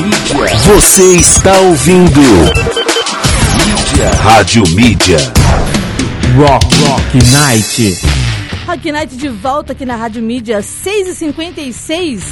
Mídia. Você está ouvindo. Mídia. Rádio Mídia. Rock Rock Night. Rock Night de volta aqui na Rádio Mídia 6h56.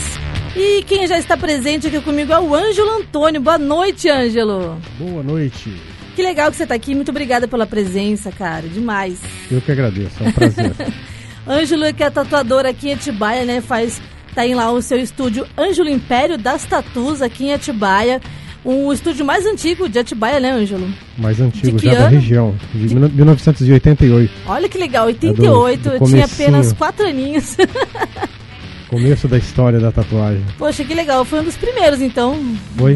E quem já está presente aqui comigo é o Ângelo Antônio. Boa noite, Ângelo. Boa noite. Que legal que você está aqui. Muito obrigada pela presença, cara. Demais. Eu que agradeço. É um prazer. Ângelo, que é tatuador aqui em Atibaia, né? Faz. Tá em lá o seu estúdio Ângelo Império das Tatus aqui em Atibaia. O estúdio mais antigo de Atibaia, né, Ângelo? Mais antigo De já da ano? região, de 1988. Olha que legal, 88, do eu tinha apenas 4 aninhos. Começo da história da tatuagem. Poxa, que legal. Foi um dos primeiros, então,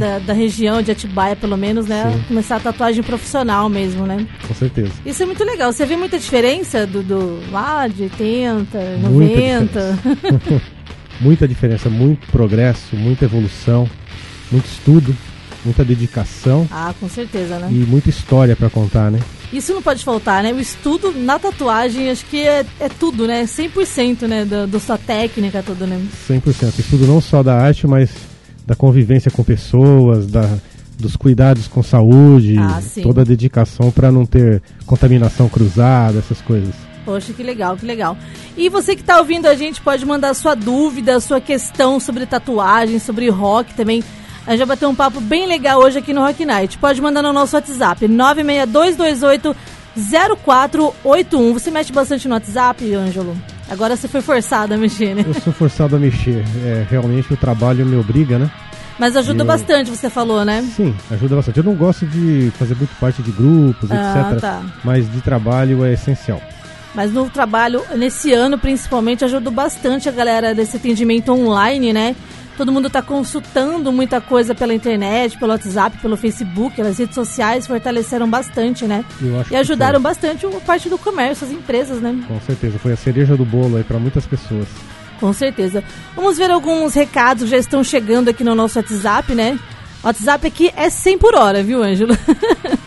da, da região de Atibaia, pelo menos, né? Sim. Começar a tatuagem profissional mesmo, né? Com certeza. Isso é muito legal. Você vê muita diferença do, do lá de 80, Muita 90? Muita diferença, muito progresso, muita evolução, muito estudo, muita dedicação ah, com certeza, né? e muita história pra contar, né? Isso não pode faltar, né? O estudo na tatuagem, acho que é, é tudo, né? 100%, né? Da, da sua técnica, tudo, né? 100%. Estudo não só da arte, mas da convivência com pessoas, da, dos cuidados com saúde, Ah, toda a dedicação pra não ter contaminação cruzada, essas coisas. Poxa, que legal, que legal. E você que tá ouvindo a gente pode mandar sua dúvida, sua questão sobre tatuagem, sobre rock também. A gente vai bater um papo bem legal hoje aqui no Rock Night. Pode mandar no nosso WhatsApp, 96228 0481. Você mexe bastante no WhatsApp, Ângelo? Agora você foi forçado a mexer, né? Eu sou forçado a mexer. É, realmente o trabalho me obriga, né? Mas ajuda Eu- bastante, você falou, né? Sim, ajuda bastante. Eu não gosto de fazer muito parte de grupos, Ah, etc. tá. Mas de trabalho é essencial. Mas no trabalho, nesse ano principalmente, ajudou bastante a galera desse atendimento online, né? Todo mundo está consultando muita coisa pela internet, pelo WhatsApp, pelo Facebook, as redes sociais fortaleceram bastante, né? Eu acho E ajudaram bastante a parte do comércio, as empresas, né? Com certeza, foi a cereja do bolo aí para muitas pessoas. Com certeza. Vamos ver alguns recados que já estão chegando aqui no nosso WhatsApp, né? O WhatsApp aqui é 100 por hora, viu, Ângelo?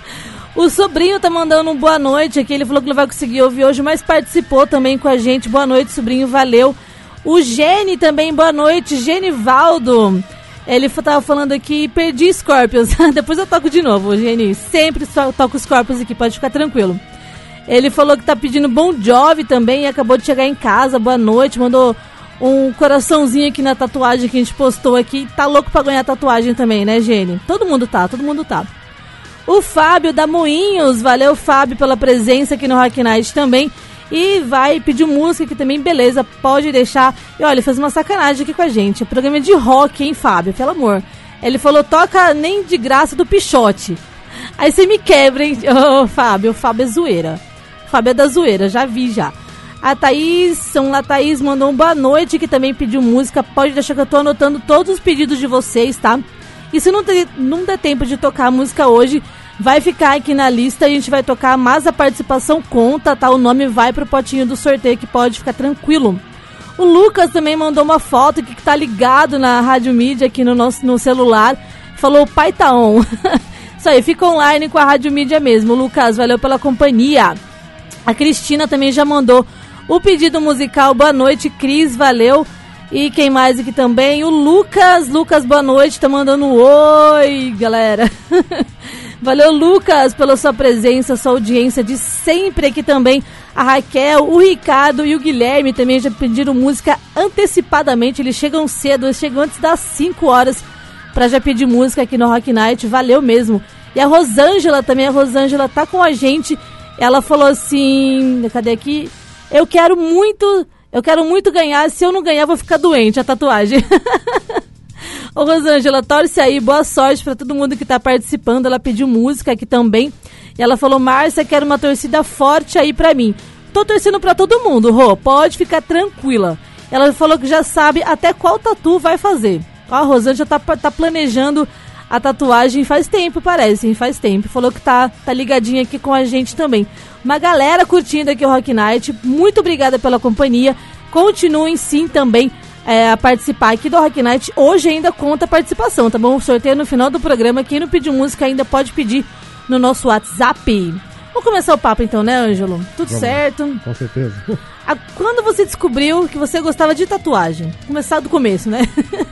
o sobrinho tá mandando um boa noite aqui. Ele falou que não vai conseguir ouvir hoje, mas participou também com a gente. Boa noite, sobrinho, valeu. O Gene também, boa noite. Genivaldo. Ele tava falando aqui, perdi Scorpions. Depois eu toco de novo, Gene. Sempre toco Scorpions aqui, pode ficar tranquilo. Ele falou que tá pedindo Bon Jovi também e acabou de chegar em casa. Boa noite, mandou um coraçãozinho aqui na tatuagem que a gente postou aqui. Tá louco pra ganhar tatuagem também, né, Gene? Todo mundo tá, todo mundo tá. O Fábio da Moinhos, valeu Fábio pela presença aqui no Rock Night também. E vai pedir música aqui também, beleza, pode deixar. E olha, ele fez uma sacanagem aqui com a gente. O programa é de rock, hein, Fábio? Pelo amor. Ele falou, toca nem de graça do Pichote. Aí você me quebra, hein, Ô, Fábio? O Fábio é zoeira. O Fábio é da zoeira, já vi já. A Thaís, São La Thaís mandou um boa noite, que também pediu música. Pode deixar que eu tô anotando todos os pedidos de vocês, tá? E se não, não der tempo de tocar a música hoje, vai ficar aqui na lista. A gente vai tocar, mas a participação conta, tá? O nome vai pro potinho do sorteio, que pode ficar tranquilo. O Lucas também mandou uma foto que tá ligado na Rádio Mídia aqui no nosso no celular. Falou, o pai tá on. Isso aí, fica online com a Rádio Mídia mesmo. Lucas, valeu pela companhia. A Cristina também já mandou o pedido musical. Boa noite, Cris, valeu. E quem mais aqui também? O Lucas. Lucas, boa noite, tá mandando um oi, galera. valeu, Lucas, pela sua presença, sua audiência de sempre aqui também. A Raquel, o Ricardo e o Guilherme também já pediram música antecipadamente. Eles chegam cedo, eles chegam antes das 5 horas pra já pedir música aqui no Rock Night. Valeu mesmo. E a Rosângela também, a Rosângela tá com a gente. Ela falou assim, cadê aqui? Eu quero muito, eu quero muito ganhar. Se eu não ganhar, vou ficar doente a tatuagem. Ô Rosângela, torce aí, boa sorte pra todo mundo que tá participando. Ela pediu música aqui também. E ela falou: Márcia, quero uma torcida forte aí pra mim. Tô torcendo pra todo mundo, Rô, pode ficar tranquila. Ela falou que já sabe até qual tatu vai fazer. Ó, A Rosângela tá, tá planejando a tatuagem faz tempo, parece? Faz tempo. Falou que tá, tá ligadinha aqui com a gente também. Uma galera curtindo aqui o Rock Night. Muito obrigada pela companhia. Continuem sim também é, a participar aqui do Rock Night. Hoje ainda conta a participação, tá bom? O sorteio no final do programa. Quem não pediu música ainda pode pedir no nosso WhatsApp. Vamos começar o papo então, né, Ângelo? Tudo Vamos. certo? Com certeza. Ah, Quando você descobriu que você gostava de tatuagem? Começar do começo, né?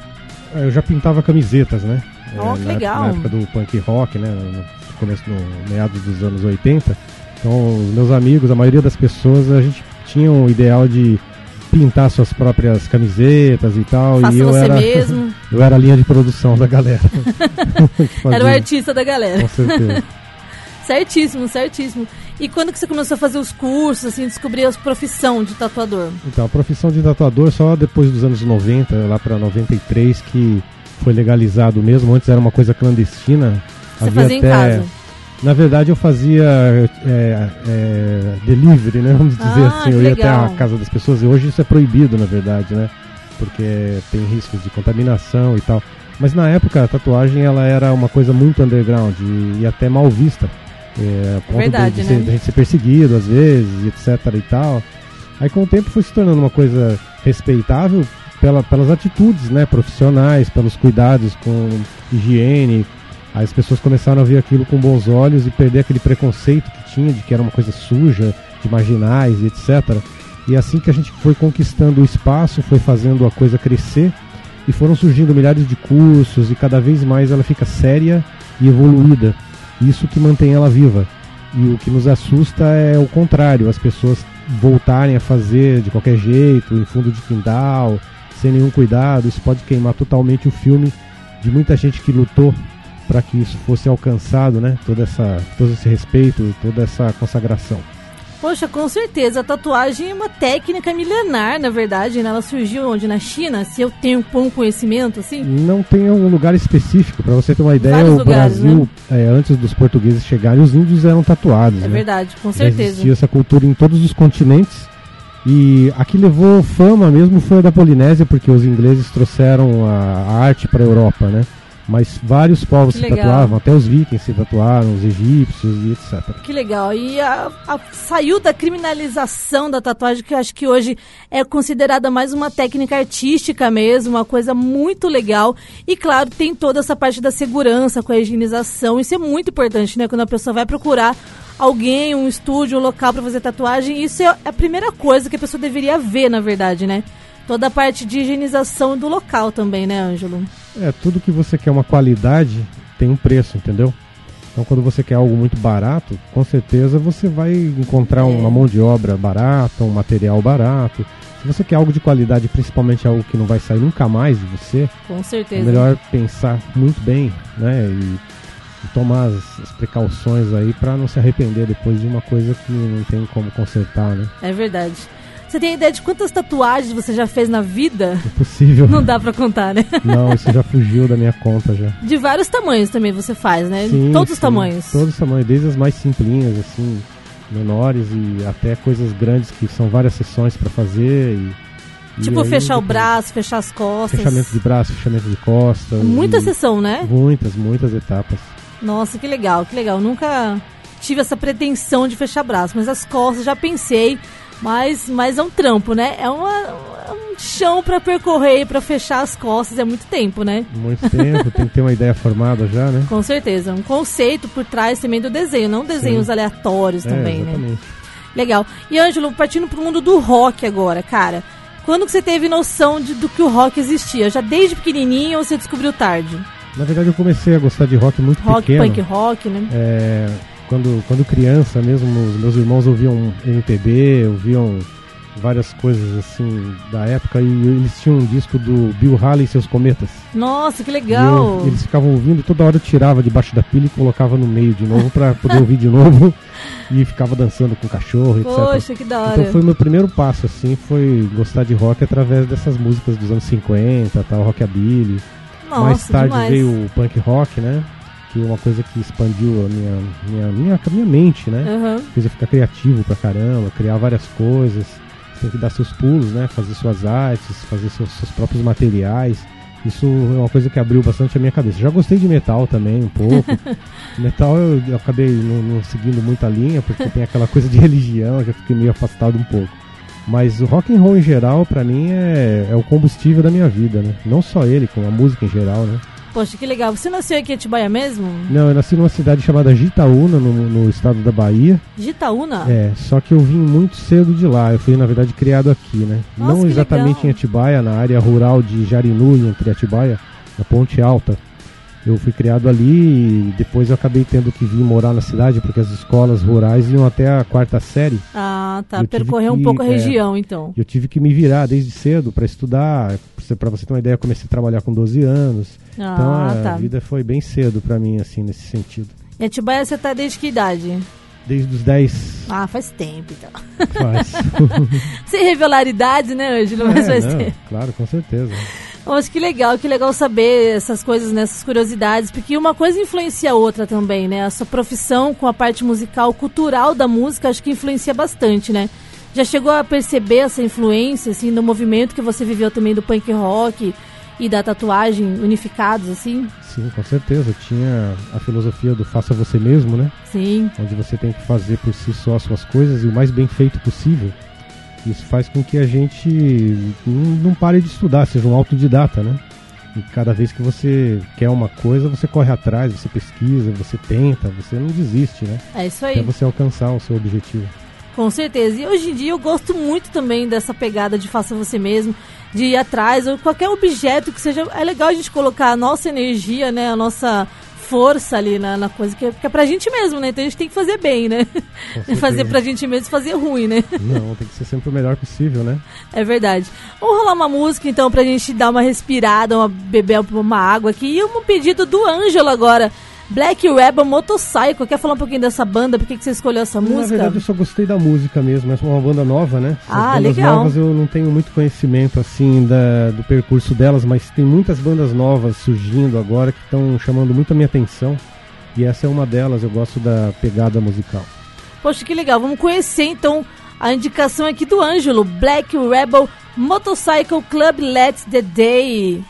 Eu já pintava camisetas, né? é, Ó, que na, legal. na época do punk rock, né? No começo, no meados dos anos 80. Então, os meus amigos, a maioria das pessoas, a gente tinha o ideal de pintar suas próprias camisetas e tal. Faça e eu você era, mesmo. eu era a linha de produção da galera. Era o artista da galera. Com certeza. Certíssimo, certíssimo. E quando que você começou a fazer os cursos, assim, descobrir a profissão de tatuador? Então, a profissão de tatuador só depois dos anos 90, lá para 93, que foi legalizado mesmo. Antes era uma coisa clandestina. Você fazia em casa? Na verdade, eu fazia é, é, delivery, né? Vamos dizer Ah, assim. Eu ia legal. até a casa das pessoas. E hoje isso é proibido, na verdade, né? Porque tem riscos de contaminação e tal. Mas na época a tatuagem ela era uma coisa muito underground e, e até mal vista. É, a ponto de- verdade, de, né? ser, de a gente ser perseguido às vezes, etc e tal. Aí com o tempo foi se tornando uma coisa respeitável pela, pelas atitudes né, profissionais, pelos cuidados com higiene. Aí as pessoas começaram a ver aquilo com bons olhos e perder aquele preconceito que tinha de que era uma coisa suja, de marginais e etc. E assim que a gente foi conquistando o espaço, foi fazendo a coisa crescer e foram surgindo milhares de cursos e cada vez mais ela fica séria e evoluída. Isso que mantém ela viva. E o que nos assusta é o contrário, as pessoas voltarem a fazer de qualquer jeito, em fundo de quintal, sem nenhum cuidado. Isso pode queimar totalmente o filme de muita gente que lutou para que isso fosse alcançado, né? Toda essa, todo esse respeito, toda essa consagração. Poxa, com certeza. A tatuagem é uma técnica milenar, na verdade, né? Ela surgiu onde? Na China? Se eu tenho um bom conhecimento, assim? Não tem um lugar específico, para você ter uma ideia, Vários o lugares, Brasil, é, antes dos portugueses chegarem, os índios eram tatuados. É né? verdade, com Já certeza. existia essa cultura em todos os continentes. E a que levou fama mesmo foi a da Polinésia, porque os ingleses trouxeram a, a arte para a Europa, né? Mas vários povos se tatuavam, até os vikings se tatuaram, os egípcios e etc. Que legal. E a- a- saiu da criminalização da tatuagem, que eu acho que hoje é considerada mais uma técnica artística mesmo, uma coisa muito legal. E claro, tem toda essa parte da segurança com a higienização. Isso é muito importante, né? Quando a pessoa vai procurar alguém, um estúdio, um local para fazer tatuagem, isso é a primeira coisa que a pessoa deveria ver, na verdade, né? Toda a parte de higienização do local também, né, Ângelo? É, tudo que você quer uma qualidade tem um preço, entendeu? Então quando você quer algo muito barato, com certeza você vai encontrar É. uma mão de obra barata, um material barato. Se você quer algo de qualidade, principalmente algo que não vai sair nunca mais de você, Com É certeza. melhor pensar muito bem, né? E, e tomar as, as precauções aí para não se arrepender depois de uma coisa que não tem como consertar, né? É verdade. Você tem ideia de quantas tatuagens você já fez na vida? Impossível. Não dá pra contar, né? Não, isso já fugiu da minha conta já. De vários tamanhos também você faz, né? Sim, Todos os sim, tamanhos. Todos os tamanhos, desde as mais simplinhas, assim, menores e até coisas grandes que são várias sessões para fazer. E, Tipo, aí fechar o braço, fechar as costas. Fechamento de braço, fechamento de costas. Muita sessão, né? Muitas, muitas etapas. Nossa, que legal, que legal. Nunca tive essa pretensão de fechar braço, mas as costas já pensei. Mas, mas é um trampo, né? É uma, é um chão pra percorrer, pra fechar as costas. É muito tempo, né? Muito tempo, tem que ter uma ideia formada já, né? Com certeza. Um conceito por trás também do desenho, não desenhos aleatórios É, também, né? exatamente. Legal. E Ângelo, partindo pro mundo do rock agora, cara. Quando que você teve noção de, do que o rock existia? Já desde pequenininho ou você descobriu tarde? Na verdade, eu comecei a gostar de rock muito Rock, pequeno. punk rock, né? É, quando, quando criança mesmo, os meus irmãos ouviam MPB, ouviam várias coisas assim da época e eles tinham um disco do Bill Haley e seus cometas. Nossa, que legal. eu- eles ficavam ouvindo, toda hora eu tirava debaixo da pilha e colocava no meio de novo pra poder ouvir de novo e ficava dançando com o cachorro, etc. Poxa, que da hora. Então foi o meu primeiro passo, assim, foi gostar de rock através dessas músicas dos anos 50, tal, rockabilly. Nossa, Mais tarde demais. veio o punk rock, né? Que é uma coisa que expandiu a minha, minha, minha, minha mente, né? Aham. Fez eu ficar criativo pra caramba, criar várias coisas. Tem que dar seus pulos, né? Fazer suas artes, fazer seus, seus próprios materiais. Isso é uma coisa que abriu bastante a minha cabeça. Já gostei de metal também, um pouco. metal eu, eu acabei não, não seguindo muita linha, porque tem aquela coisa de religião, eu já fiquei meio afastado um pouco. Mas o rock and roll em geral, pra mim, é, é o combustível da minha vida, né? Não só ele, como a música em geral, né? Poxa, que legal. Você nasceu aqui em Atibaia mesmo? Não, eu nasci numa cidade chamada Gitaúna, no, no estado da Bahia. De Itaúna? É, só que eu vim muito cedo de lá. Eu fui, na verdade, criado aqui, né? Nossa, Não exatamente legal. em Atibaia, na área rural de Jarinu, entre Atibaia, na Ponte Alta. Eu fui criado ali e depois eu acabei tendo que vir morar na cidade porque as escolas rurais iam até a quarta série. Ah, tá. Percorreu um que- pouco a é. região, então. Eu tive que me virar desde cedo para estudar. Para você ter uma ideia, eu comecei a trabalhar com 12 anos. então Ah, a tá. vida foi bem cedo para mim, assim, nesse sentido. Em Atibaia você tá desde que idade? Desde os 10 Ah, faz tempo, então. faz. Sem revelar idade, né, Ângelo? Mas É, faz não, tempo. claro, com certeza. Mas que legal, que legal saber essas coisas, né, essas curiosidades, porque uma coisa influencia a outra também, né? A sua profissão com a parte musical, cultural da música, acho que influencia bastante, né? Já chegou a perceber essa influência, assim, no movimento que você viveu também do punk rock e da tatuagem unificados, assim? Sim, com certeza. Tinha a filosofia do faça você mesmo, né? Sim. onde você tem que fazer por si só as suas coisas e o mais bem feito possível. Isso faz com que a gente não, pare de estudar, seja um autodidata, né? E cada vez que você quer uma coisa, você corre atrás, você pesquisa, você tenta, você não desiste, né? É isso Até aí. você alcançar o seu objetivo. Com certeza. E hoje em dia eu gosto muito também dessa pegada de faça você mesmo, de ir atrás, ou qualquer objeto que seja. É legal a gente colocar a nossa energia, né? A nossa força ali na, na coisa, que é, que é pra gente mesmo, né? Então a gente tem que fazer bem, né? fazer pra gente mesmo fazer ruim, né? Não, tem que ser sempre o melhor possível, né? É verdade. Vamos rolar uma música então pra gente dar uma respirada, uma beber uma água aqui. E um pedido do Ângelo agora. Black Rebel Motorcycle. Quer falar um pouquinho dessa banda? Por que, que você escolheu essa Na música? verdade, eu só gostei da música mesmo. É uma banda nova, né? As Ah, bandas legal. novas eu não tenho muito conhecimento assim da, do percurso delas, mas tem muitas bandas novas surgindo agora que estão chamando muito a minha atenção. E essa é uma delas. Eu gosto da pegada musical. Poxa, que legal. Vamos conhecer então a indicação aqui do Ângelo, Black Rebel Motorcycle Club Let's the Day.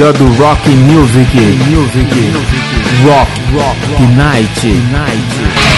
Melhor do rock music. Music. Rock. Rock. Night. Night.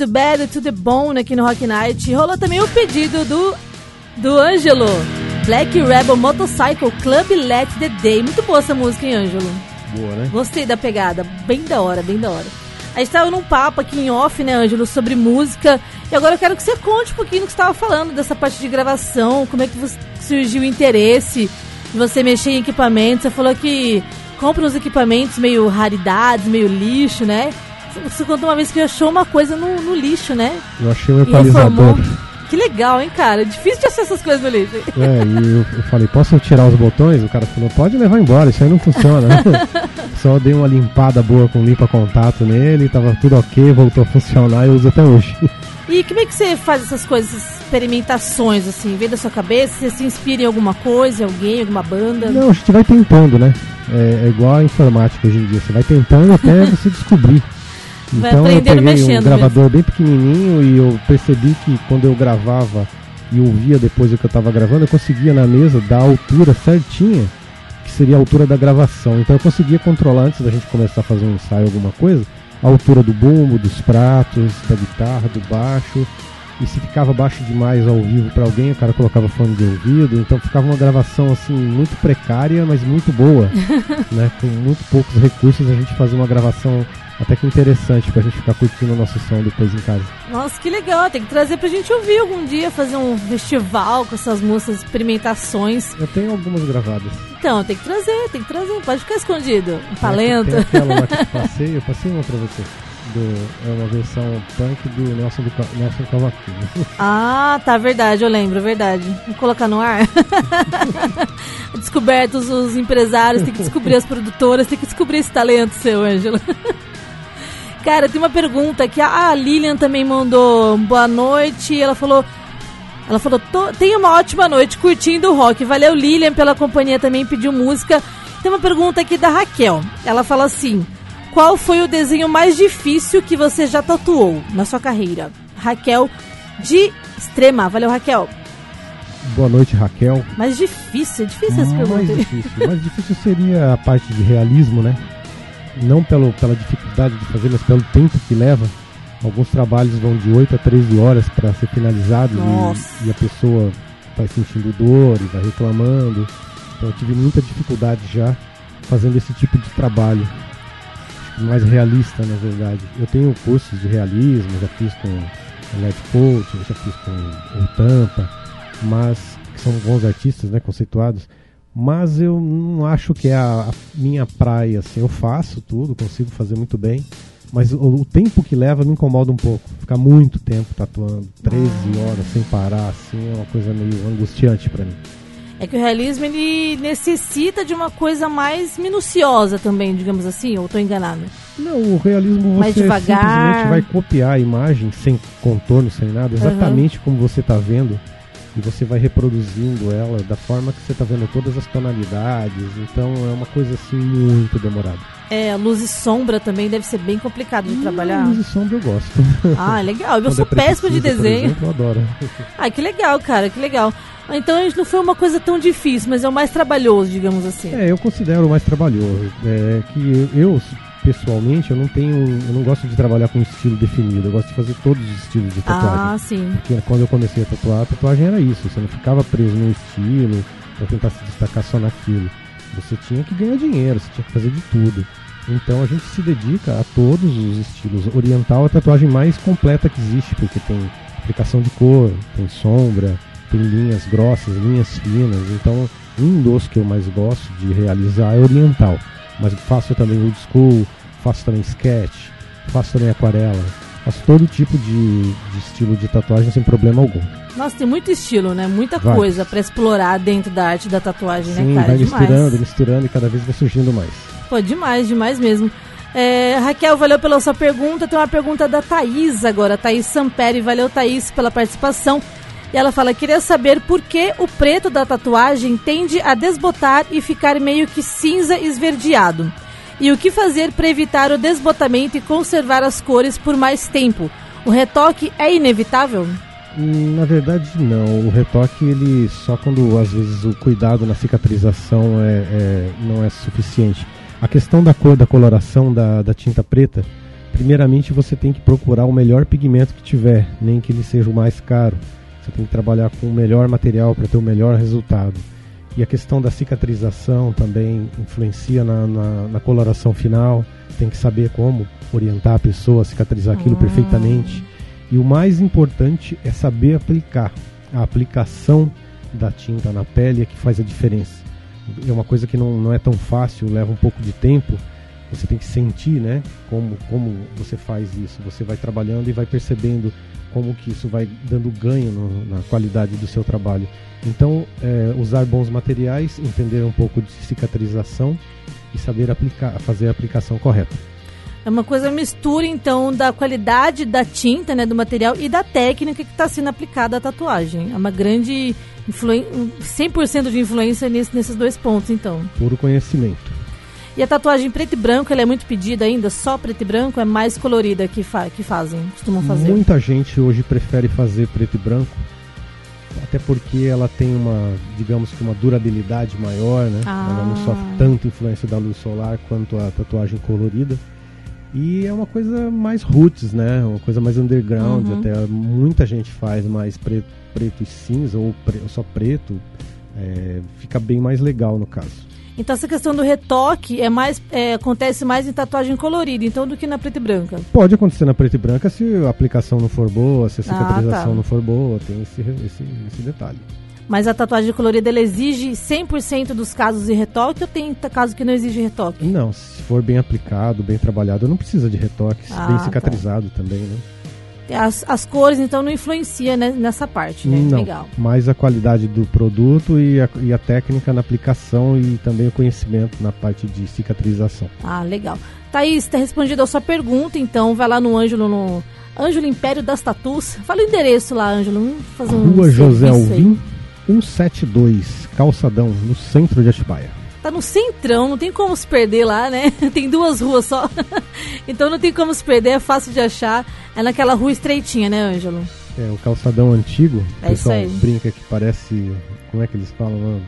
Wild Bad to the Bone aqui no Rock Night. Rolou também o pedido do, do Ângelo. Black Rebel Motorcycle Club Let the Day. Muito boa essa música, hein, Ângelo? Boa, né? Gostei da pegada. Bem da hora, bem da hora. A gente tava num papo aqui em off, né, Ângelo, sobre música. E agora eu quero que você conte um pouquinho do que você estava falando, dessa parte de gravação, como é que surgiu o interesse de você mexer em equipamentos. Você falou que compra uns equipamentos meio raridades, meio lixo, né? Você contou uma vez que achou uma coisa no, no lixo, né? Eu achei um equalizador. Que legal, hein, cara? Difícil de achar essas coisas no lixo. É, e eu, eu falei, posso tirar os botões? O cara falou, pode levar embora, isso aí não funciona. Só dei uma limpada boa com limpa-contato nele, tava tudo ok, voltou a funcionar e eu uso até hoje. E como é que você faz essas coisas, essas experimentações, assim? Vem da sua cabeça? Você se inspira em alguma coisa, alguém, alguma banda? Não, a gente vai tentando, né? É, é igual a informática hoje em dia, você vai tentando até você descobrir. Vai Então eu peguei um mexendo gravador bem pequenininho e eu percebi que quando eu gravava e ouvia depois o que eu estava gravando, eu conseguia na mesa dar a altura certinha, que seria a altura da gravação. Então eu conseguia controlar antes da gente começar a fazer um ensaio, alguma coisa, a altura do bumbo, dos pratos, da guitarra, do baixo. E se ficava baixo demais ao vivo para alguém, o cara colocava fone de ouvido. Então ficava uma gravação assim muito precária, mas muito boa, né? Com muito poucos recursos a gente fazia uma gravação até que interessante pra gente ficar curtindo o nosso som depois em casa. Nossa, que legal. Tem que trazer pra gente ouvir algum dia, fazer um festival com essas músicas, experimentações. Eu tenho algumas gravadas. Então, tem que trazer, tem que trazer. Pode ficar escondido. Um Tem talento. aquela lá que eu passei, eu passei uma pra você. Do, é uma versão punk do Nelson, do, Nelson Cavaquinho. Ah, tá, verdade, eu lembro, verdade. Vou colocar no ar. Descobertos os empresários, tem que descobrir as produtoras, tem que descobrir esse talento seu, Ângelo. Cara, tem uma pergunta que a Lilian também mandou boa noite ela falou. Ela falou, "Tô- tenha uma ótima noite curtindo o rock. Valeu, Lilian, pela companhia também, pediu música. Tem uma pergunta aqui da Raquel. Ela fala assim: Qual foi o desenho mais difícil que você já tatuou na sua carreira? Raquel de Extrema. Valeu, Raquel. Boa noite, Raquel. Mais difícil, é difícil essa mais pergunta. aí. difícil. mais difícil seria a parte de realismo, né? Não pelo, pela dificuldade de fazer, mas pelo tempo que leva. Alguns trabalhos vão de 8 a 13 horas para ser finalizados Nossa. e, e a pessoa vai sentindo dor e vai reclamando. Então eu tive muita dificuldade já fazendo esse tipo de trabalho. Mais realista, na verdade. Eu tenho cursos de realismo, já fiz com LED Coach, já fiz com o Tampa, mas que são bons artistas, né, conceituados. Mas eu não acho que é a, a minha praia, assim. Eu faço tudo, consigo fazer muito bem. Mas o, o tempo que leva me incomoda um pouco. Ficar muito tempo tatuando, 13 horas sem parar, assim, é uma coisa meio angustiante pra mim. É que o realismo ele necessita de uma coisa mais minuciosa também, digamos assim, ou tô enganado? Não, o realismo Mais você devagar. simplesmente vai copiar a imagem sem contorno, sem nada, exatamente como você está vendo. E você vai reproduzindo ela da forma que você está vendo todas as tonalidades. Então é uma coisa assim muito demorada. É, luz e sombra também deve ser bem complicado de trabalhar. Luz e sombra eu gosto. Ah, legal. Eu Quando sou é péssimo de desenho. exemplo, eu adoro. Ah, que legal, cara, que legal. Então não foi uma coisa tão difícil, mas é o mais trabalhoso, digamos assim. É, eu considero mais trabalhoso. É que eu, pessoalmente, eu não tenho. Eu não gosto de trabalhar com um estilo definido. Eu gosto de fazer todos os estilos de tatuagem. Ah, sim. Porque quando eu comecei a tatuar, a tatuagem era isso. Você não ficava preso num estilo pra tentar se destacar só naquilo. Você tinha que ganhar dinheiro, você tinha que fazer de tudo. Então a gente se dedica a todos os estilos. Oriental é a tatuagem mais completa que existe, porque tem aplicação de cor, tem sombra, tem linhas grossas, linhas finas. Então, um dos que eu mais gosto de realizar é oriental. Mas faço também old school, faço também sketch, faço também aquarela. Faço todo tipo de, de estilo de tatuagem sem problema algum. Nossa, tem muito estilo, né? Muita Vai. coisa pra explorar dentro da arte da tatuagem, Sim, né, cara? vai demais. misturando, misturando e cada vez vai surgindo mais. Pô, demais, demais mesmo. É, Raquel, valeu pela sua pergunta. Tem uma pergunta da Thaís agora, Thaís Samperi. Valeu, Thaís, pela participação. E ela fala: queria saber por que o preto da tatuagem tende a desbotar e ficar meio que cinza esverdeado. E o que fazer para evitar o desbotamento e conservar as cores por mais tempo? O retoque é inevitável? Hum, Na verdade, não. O retoque, ele só quando às vezes o cuidado na cicatrização é, é- não é suficiente. A questão da cor, da coloração da, da tinta preta, primeiramente você tem que procurar o melhor pigmento que tiver, nem que ele seja o mais caro. Você tem que trabalhar com o melhor material para ter o melhor resultado. E a questão da cicatrização também influencia na, na, na coloração final. Tem que saber como orientar a pessoa a cicatrizar aquilo Ah. perfeitamente. E o mais importante é saber aplicar. A aplicação da tinta na pele é que faz a diferença. É uma coisa que não, não é tão fácil, leva um pouco de tempo. Você tem que sentir, né? Como, como você faz isso. Você vai trabalhando e vai percebendo como que isso vai dando ganho no- na qualidade do seu trabalho. Então, é, usar bons materiais, entender um pouco de cicatrização e saber aplicar, fazer a aplicação correta. É uma coisa mistura, então, da qualidade da tinta, né, do material e da técnica que está sendo aplicada à tatuagem. É uma grande influen 100% de influência nesse- nesses dois pontos, então. Puro conhecimento. E a tatuagem preto e branco, ela é muito pedida ainda? Só preto e branco? É mais colorida que, fa que fazem, costumam fazer? Muita gente hoje prefere fazer preto e branco, até porque ela tem uma, digamos que uma durabilidade maior, né? Ah. Ela não sofre tanta influência da luz solar quanto a tatuagem colorida. E é uma coisa mais roots, né? Uma coisa mais underground, Uhum. até muita gente faz mais preto, preto e cinza ou pre- só preto. é, fica bem mais legal no caso. Então essa questão do retoque é mais, é, acontece mais em tatuagem colorida, então, do que na preta e branca. Pode acontecer na preto e branca se a aplicação não for boa, se a Ah, cicatrização tá. não for boa, tem esse, esse, esse detalhe. Mas a tatuagem colorida, ela exige 100% dos casos de retoque ou tem caso que não exige retoque? Não, se for bem aplicado, bem trabalhado, não precisa de retoque, Ah, bem tá. cicatrizado também, né? As, as cores, então, não influencia né, nessa parte, né? Não, Legal. mais a qualidade do produto e a, e a técnica na aplicação e também o conhecimento na parte de cicatrização. Ah, legal. Thaís, está respondida a sua pergunta, então vai lá no Ângelo, no Ângelo Império das Tatus. Fala o endereço lá, Ângelo. Vamos fazer um Rua José. Alvim, 172, Calçadão, no centro de Atibaia. Tá no centrão, não tem como se perder lá, né? Tem duas ruas só. então não tem como se perder, é fácil de achar. É naquela rua estreitinha, né, Ângelo? É, o calçadão antigo, É o isso pessoal brinca que parece, como é que eles falam?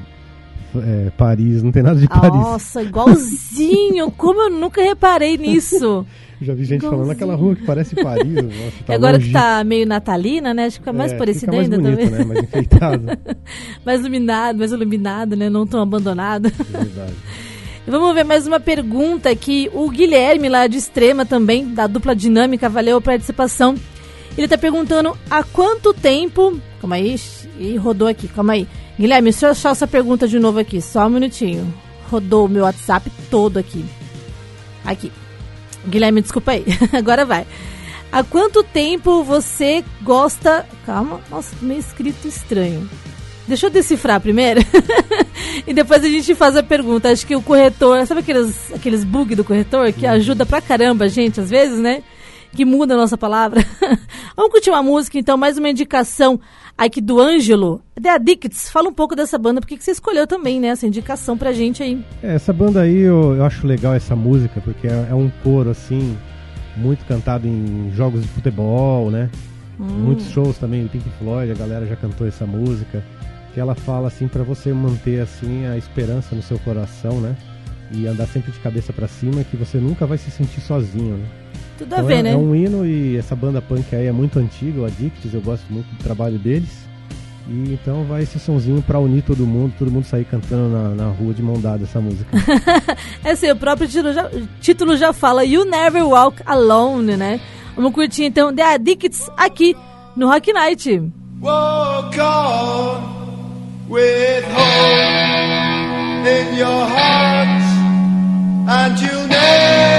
É, Paris, não tem nada de Paris. Nossa, igualzinho! como eu nunca reparei nisso. Já vi gente igualzinho. falando naquela rua que parece Paris. Nossa, tá agora longe. que tá meio natalina, né? Acho que fica mais É, mais ainda bonito, também. né? Mais enfeitado. mais iluminado, mais iluminado, né? Não tão abandonado. É verdade. Vamos ver mais uma pergunta aqui. O Guilherme, lá de Extrema também, da dupla dinâmica, valeu a participação. Ele tá perguntando há quanto tempo. Calma aí, e rodou aqui, calma aí. Guilherme, deixa eu achar essa pergunta de novo aqui, só um minutinho. Rodou o meu WhatsApp todo aqui. Aqui. Guilherme, desculpa aí. Agora vai. Há quanto tempo você gosta. Calma, nossa, meio escrito estranho. Deixa eu decifrar primeiro. e depois a gente faz a pergunta. Acho que o corretor. Sabe aqueles, aqueles bug do corretor que ajuda pra caramba a gente, às vezes, né? Que muda a nossa palavra. Vamos continuar a música, então. Mais uma indicação aqui do Ângelo. The Addicts. Fala um pouco dessa banda, porque que você escolheu também, né? Essa indicação pra gente aí. É, essa banda aí eu, eu acho legal essa música, porque é, é um coro assim, muito cantado em jogos de futebol, né? Muitos shows também, o Pink Floyd, a galera já cantou essa música. Que ela fala assim pra você manter assim a esperança no seu coração, né? E andar sempre de cabeça pra cima, que você nunca vai se sentir sozinho, né? Tudo a Então ver, é, né? é um hino e essa banda punk aí é muito antiga, o Addicts, eu gosto muito do trabalho deles. E então vai esse sonzinho pra unir todo mundo, todo mundo sair cantando na, na rua de mão dada essa música. É assim, o próprio título já, título já fala You Never Walk Alone, né? Vamos curtir então The Addicts aqui no Rock Night. Walk on with hope in your heart, and you'll never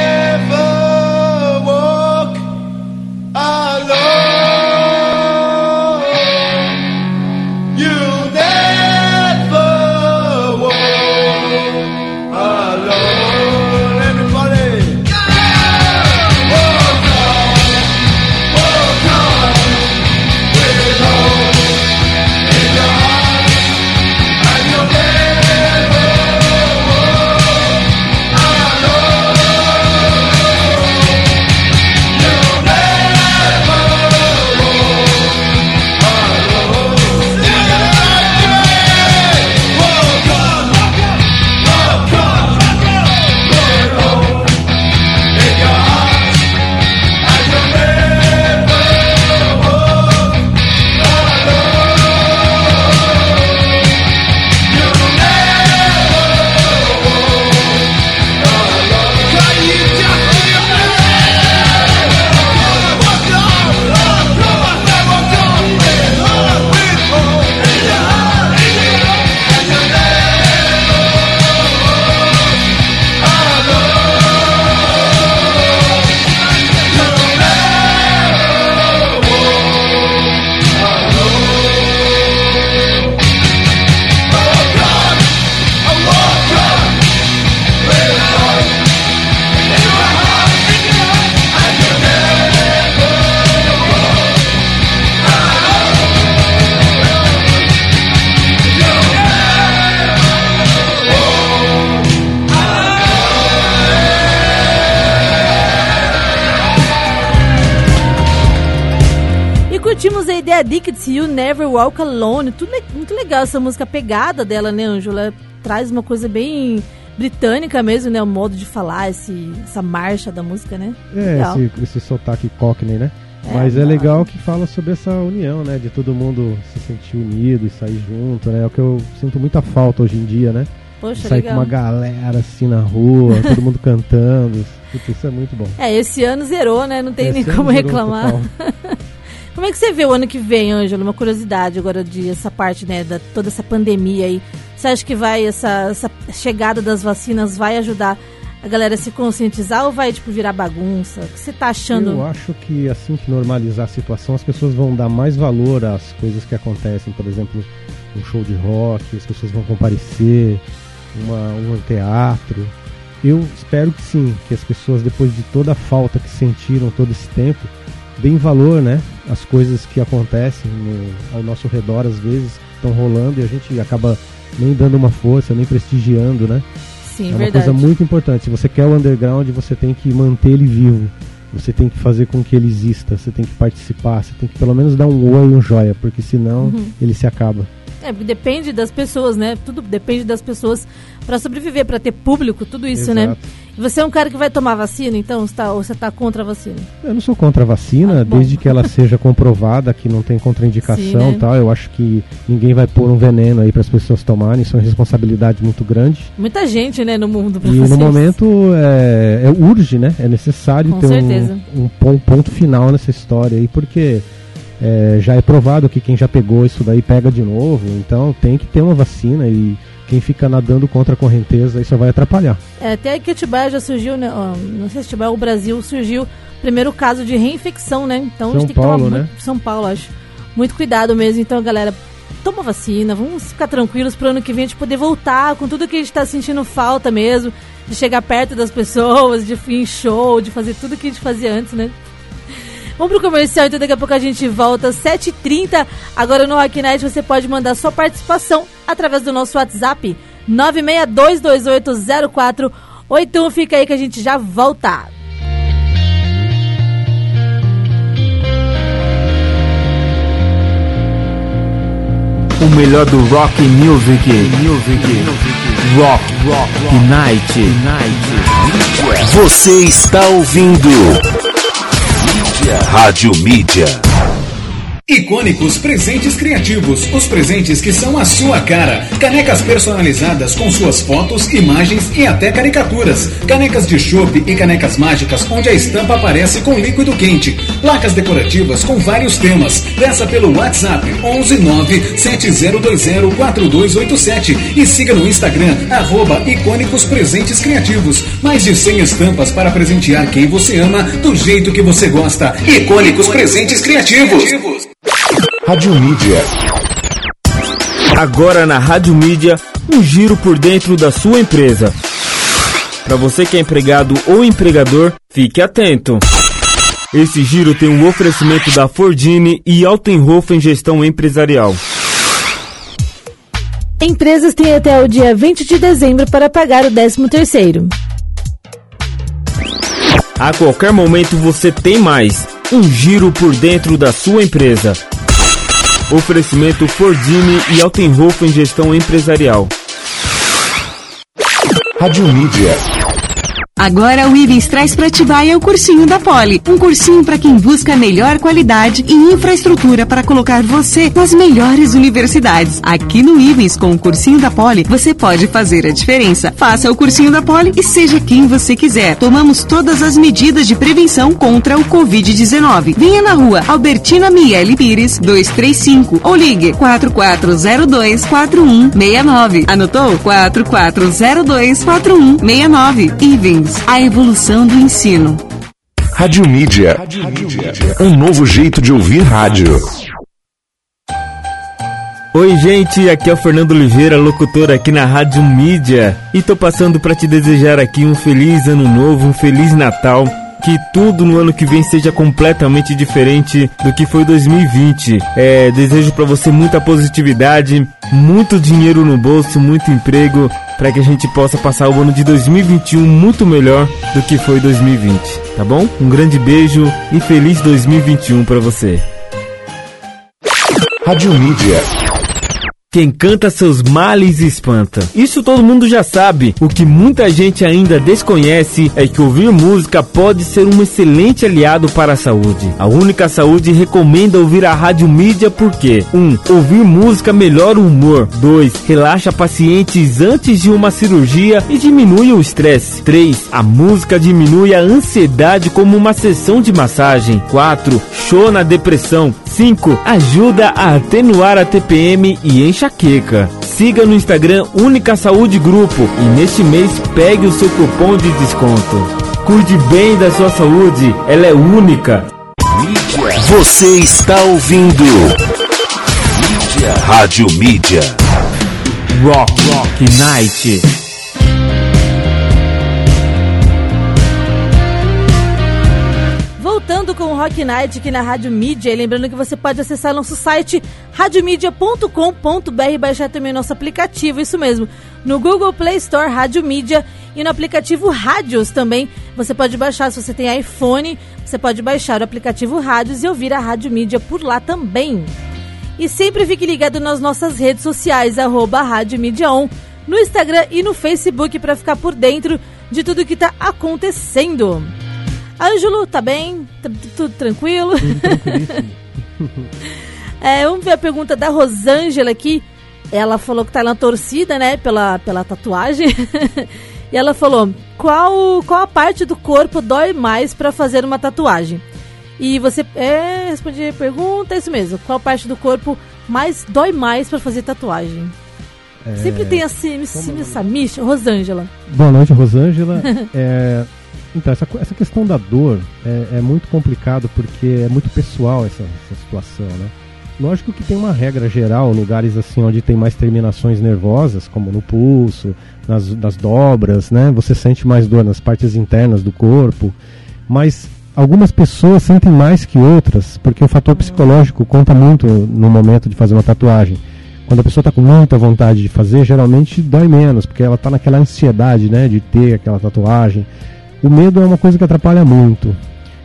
You Never Walk Alone. Tudo muito legal essa música, a pegada dela, né, Ângela? Traz uma coisa bem britânica mesmo, né? O modo de falar, esse, essa marcha da música, né? É, esse, esse sotaque cockney, né? É, Mas é legal que fala sobre essa união, né? De todo mundo se sentir unido e sair junto, né? É o que eu sinto muita falta hoje em dia, né? Poxa, sair legal. com uma galera assim na rua, todo mundo cantando. Putz, isso é muito bom. É, esse ano zerou, né? Não tem Esse nem como reclamar. Como é que você vê o ano que vem, Ângelo? Uma curiosidade agora de essa parte, né, da toda essa pandemia aí. Você acha que vai essa, essa chegada das vacinas vai ajudar a galera a se conscientizar ou vai tipo virar bagunça? O que você tá achando? Eu acho que assim que normalizar a situação, as pessoas vão dar mais valor às coisas que acontecem. Por exemplo, um show de rock, as pessoas vão comparecer, uma, um teatro. Eu espero que sim, que as pessoas, depois de toda a falta que sentiram todo esse tempo, deem valor, né? Às coisas que acontecem no- ao nosso redor, às vezes, estão rolando e a gente acaba nem dando uma força, nem prestigiando, né? Sim, É uma verdade. coisa muito importante. Se você quer o underground, você tem que manter ele vivo. Você tem que fazer com que ele exista. Você tem que participar. Você tem que pelo menos dar um oi, um joia, porque senão Uhum. ele se acaba. É, depende das pessoas, né? Tudo depende das pessoas pra sobreviver, pra ter público, tudo isso, né? Exato. E você é um cara que vai tomar vacina, então, você tá, ou você tá contra a vacina? Eu não sou contra a vacina, Ah, desde que ela seja comprovada, que não tem contraindicação Sim, né? e tal. Eu acho que ninguém vai pôr um veneno aí para as pessoas tomarem. Isso é uma responsabilidade muito grande. Muita gente, né, no mundo E fazer no momento é, é urge, né? É necessário Com ter certeza. um, um pon- ponto final nessa história aí, porque é, já é provado que quem já pegou isso daí pega de novo. Então tem que ter uma vacina e quem fica nadando contra a correnteza isso vai atrapalhar. É, até aqui em Atibaia já surgiu, né? não sei se Atibaia ou o Brasil surgiu o primeiro caso de reinfecção, né? Então a São gente tem que Paulo, tomar né? muito, São Paulo, acho. Muito cuidado mesmo. Então, galera, toma vacina, vamos ficar tranquilos pro ano que vem a gente poder voltar com tudo que a gente tá sentindo falta mesmo, de chegar perto das pessoas, de ir em show, de fazer tudo que a gente fazia antes, né? Vamos pro comercial, então daqui a pouco a gente volta 7h30. Agora no Rock Night você pode mandar sua participação através do nosso WhatsApp 962280481. Fica aí que a gente já volta. O melhor do rock music. Music. Rock. Rock. Night. Night. Você está ouvindo Mídia. Rádio Mídia. Icônicos Presentes Criativos, os presentes que são a sua cara. Canecas personalizadas com suas fotos, imagens e até caricaturas. Canecas de chopp e canecas mágicas onde a estampa aparece com líquido quente. Placas decorativas com vários temas. Peça pelo WhatsApp 11970204287 e siga no Instagram arroba Icônicos Presentes Criativos. Mais de 100 estampas para presentear quem você ama do jeito que você gosta. Icônicos Presentes Criativos. Rádio Mídia. Agora na Rádio Mídia, um giro por dentro da sua empresa. Para você que é empregado ou empregador, fique atento. Esse giro tem um oferecimento da Fordini e Altenhofen Gestão Empresarial. Empresas têm até o dia 20 de dezembro para pagar o 13º. A qualquer momento você tem mais. Um giro por dentro da sua empresa. Oferecimento Fordini e Altenhofen Gestão Empresarial. Rádio Mídia. Agora o Ivens traz para Atibaia o cursinho da Poli. Um cursinho para quem busca melhor qualidade e infraestrutura para colocar você nas melhores universidades. Aqui no Ivens, com o cursinho da Poli, você pode fazer a diferença. Faça o cursinho da Poli e seja quem você quiser. Tomamos todas as medidas de prevenção contra o Covid-19. Venha na rua Albertina Miele Pires, 235 ou ligue 4402-4169. Anotou? 4402-4169. A evolução do ensino. Rádio Mídia. Um novo jeito de ouvir rádio. Oi, gente, aqui é o Fernando Oliveira, locutor aqui na Rádio Mídia. E tô passando para te desejar aqui um feliz ano novo, um feliz Natal. Que tudo no ano que vem seja completamente diferente do que foi 2020. É, desejo para você muita positividade, muito dinheiro no bolso, muito emprego, para que a gente possa passar o ano de 2021 muito melhor do que foi 2020, tá bom? Um grande beijo e feliz 2021 para você. Rádio Mídia. Quem canta seus males espanta. Isso todo mundo já sabe. O que muita gente ainda desconhece é que ouvir música pode ser um excelente aliado para a saúde. A Única Saúde recomenda ouvir a rádio mídia porque 1. Um, ouvir música melhora o humor. 2. Relaxa pacientes antes de uma cirurgia e diminui o estresse. 3. A música diminui a ansiedade como uma sessão de massagem. 4. Show na depressão. 5. Ajuda a atenuar a TPM e enxaqueca. Siga no Instagram Única Saúde Grupo e neste mês pegue o seu cupom de desconto. Cuide bem da sua saúde, ela é única. Você está ouvindo. Mídia. Rádio Mídia. Rock Rock Night. Com o Rock Night aqui na Rádio Mídia, lembrando que você pode acessar nosso site radiomedia.com.br e baixar também nosso aplicativo, isso mesmo, no Google Play Store Rádio Mídia e no aplicativo Rádios também. Você pode baixar, se você tem iPhone, você pode baixar o aplicativo Rádios e ouvir a Rádio Mídia por lá também. E sempre fique ligado nas nossas redes sociais, arroba Rádio Mídia On, no Instagram e no Facebook para ficar por dentro de tudo que está acontecendo. Ângelo, tá bem? Tá tudo tranquilo? é, vamos ver a pergunta da Rosângela aqui. Ela falou que tá na torcida, né, pela, pela tatuagem. e ela falou: qual, qual a parte do corpo dói mais para fazer uma tatuagem? E você é, respondi a pergunta, é isso mesmo. Qual parte do corpo mais dói mais para fazer tatuagem? É, Sempre tem assim, essa micha, Rosângela. Boa noite, Rosângela. É, então, essa, essa questão da dor é, é muito complicado porque é muito pessoal essa, essa situação, né? Lógico que tem uma regra geral, lugares assim onde tem mais terminações nervosas, como no pulso, nas, nas dobras, né? Você sente mais dor nas partes internas do corpo, mas algumas pessoas sentem mais que outras, porque o fator psicológico conta muito no momento de fazer uma tatuagem. Quando a pessoa está com muita vontade de fazer, geralmente dói menos, porque ela está naquela ansiedade, né, de ter aquela tatuagem. O medo é uma coisa que atrapalha muito.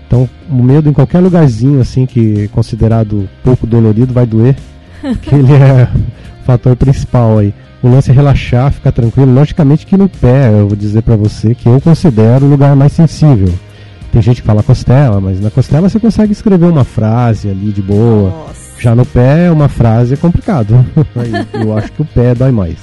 Então, o medo em qualquer lugarzinho assim que é considerado pouco dolorido vai doer, porque ele é o fator principal aí. O lance é relaxar, ficar tranquilo. Logicamente que no pé, eu vou dizer pra você que eu considero o lugar mais sensível. Tem gente que fala costela, mas na costela você consegue escrever uma frase ali de boa. Nossa. Já no pé, uma frase é complicado. Eu acho que o pé dói mais.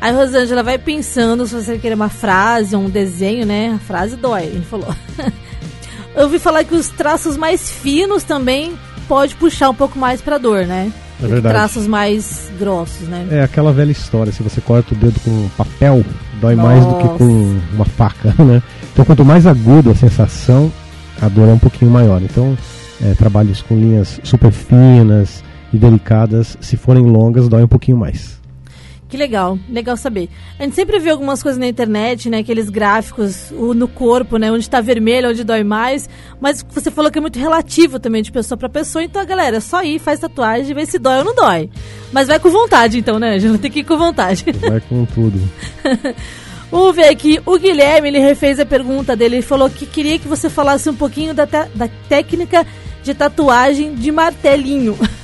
Aí Rosângela vai pensando se você quer uma frase ou um desenho, né? A frase dói, ele falou. Eu ouvi falar que os traços mais finos também pode puxar um pouco mais pra dor, né? É verdade. traços mais grossos, né? É aquela velha história, se você corta o dedo com papel, dói mais do que Nossa. com uma faca, né? Então quanto mais agudo a sensação, a dor é um pouquinho maior. Então, é, trabalhos com linhas super finas e delicadas, se forem longas, dói um pouquinho mais. Que legal, legal saber. A gente sempre vê algumas coisas na internet, né? Aqueles gráficos o- no corpo, né? Onde tá vermelho, onde dói mais. Mas você falou que é muito relativo também de pessoa pra pessoa. Então, galera, é só ir, faz tatuagem, vê se dói ou não dói. Mas vai com vontade, então, né, Angela? Tem que ir com vontade. Vai com tudo. Vamos ver aqui, o Guilherme, ele refez a pergunta dele, ele falou que queria que você falasse um pouquinho da, da técnica de tatuagem de martelinho.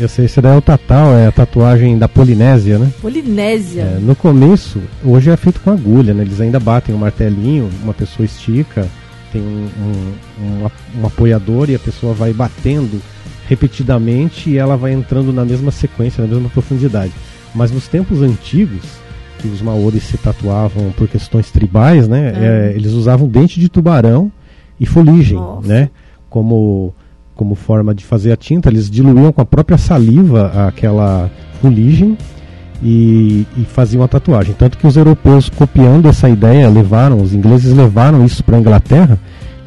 Eu sei, esse daí é o tatal, é a tatuagem da Polinésia, né? Polinésia. É, no começo, hoje é feito com agulha, né? Eles ainda batem um martelinho, uma pessoa estica, tem um, um, um um apoiador e a pessoa vai batendo repetidamente e ela vai entrando na mesma sequência, na mesma profundidade. Mas nos tempos antigos, que os maoris se tatuavam por questões tribais, né? é, eles usavam dente de tubarão e fuligem, Nossa. né? Como, como forma de fazer a tinta, eles diluíam com a própria saliva aquela fuligem e, e faziam a tatuagem. Tanto que os europeus, copiando essa ideia, levaram, os ingleses levaram isso para a Inglaterra,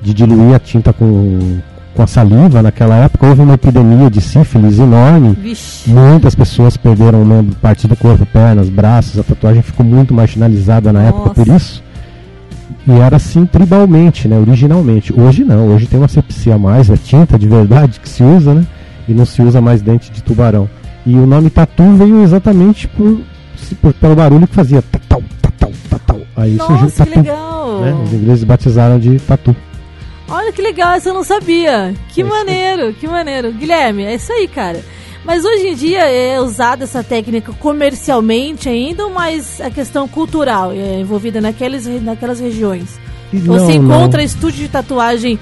de diluir a tinta com, com a saliva. Naquela época houve uma epidemia de sífilis enorme. Vixe. Muitas pessoas perderam membro, partes do corpo, pernas, braços. A tatuagem ficou muito marginalizada na época Nossa. por isso. E era assim tribalmente, né? Originalmente. Hoje não, hoje tem uma sepsia a mais, é tinta de verdade que se usa, né? E não se usa mais dente de tubarão. E o nome tatu veio exatamente por, por- pelo barulho que fazia tatal, tatal, tatal. Aí surgiu Nossa, que tatu. legal. Né? Os ingleses batizaram de tatu. Olha que legal, essa eu não sabia. Que É maneiro, que maneiro. Guilherme, é isso aí, cara. Mas hoje em dia é usada essa técnica comercialmente ainda, ou mais a questão cultural é envolvida naqueles, naquelas regiões? Não, você não. encontra estúdio de tatuagem,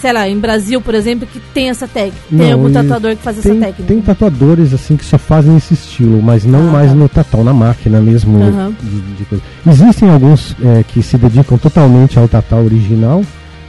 sei lá, em Brasil, por exemplo, que tem essa técnica? Tem algum tatuador que faz tem, essa técnica? Tem tatuadores assim que só fazem esse estilo, mas não Ah, mais tá. no tatão, na máquina mesmo. Aham. de- de. Existem alguns é, que se dedicam totalmente ao tatau original,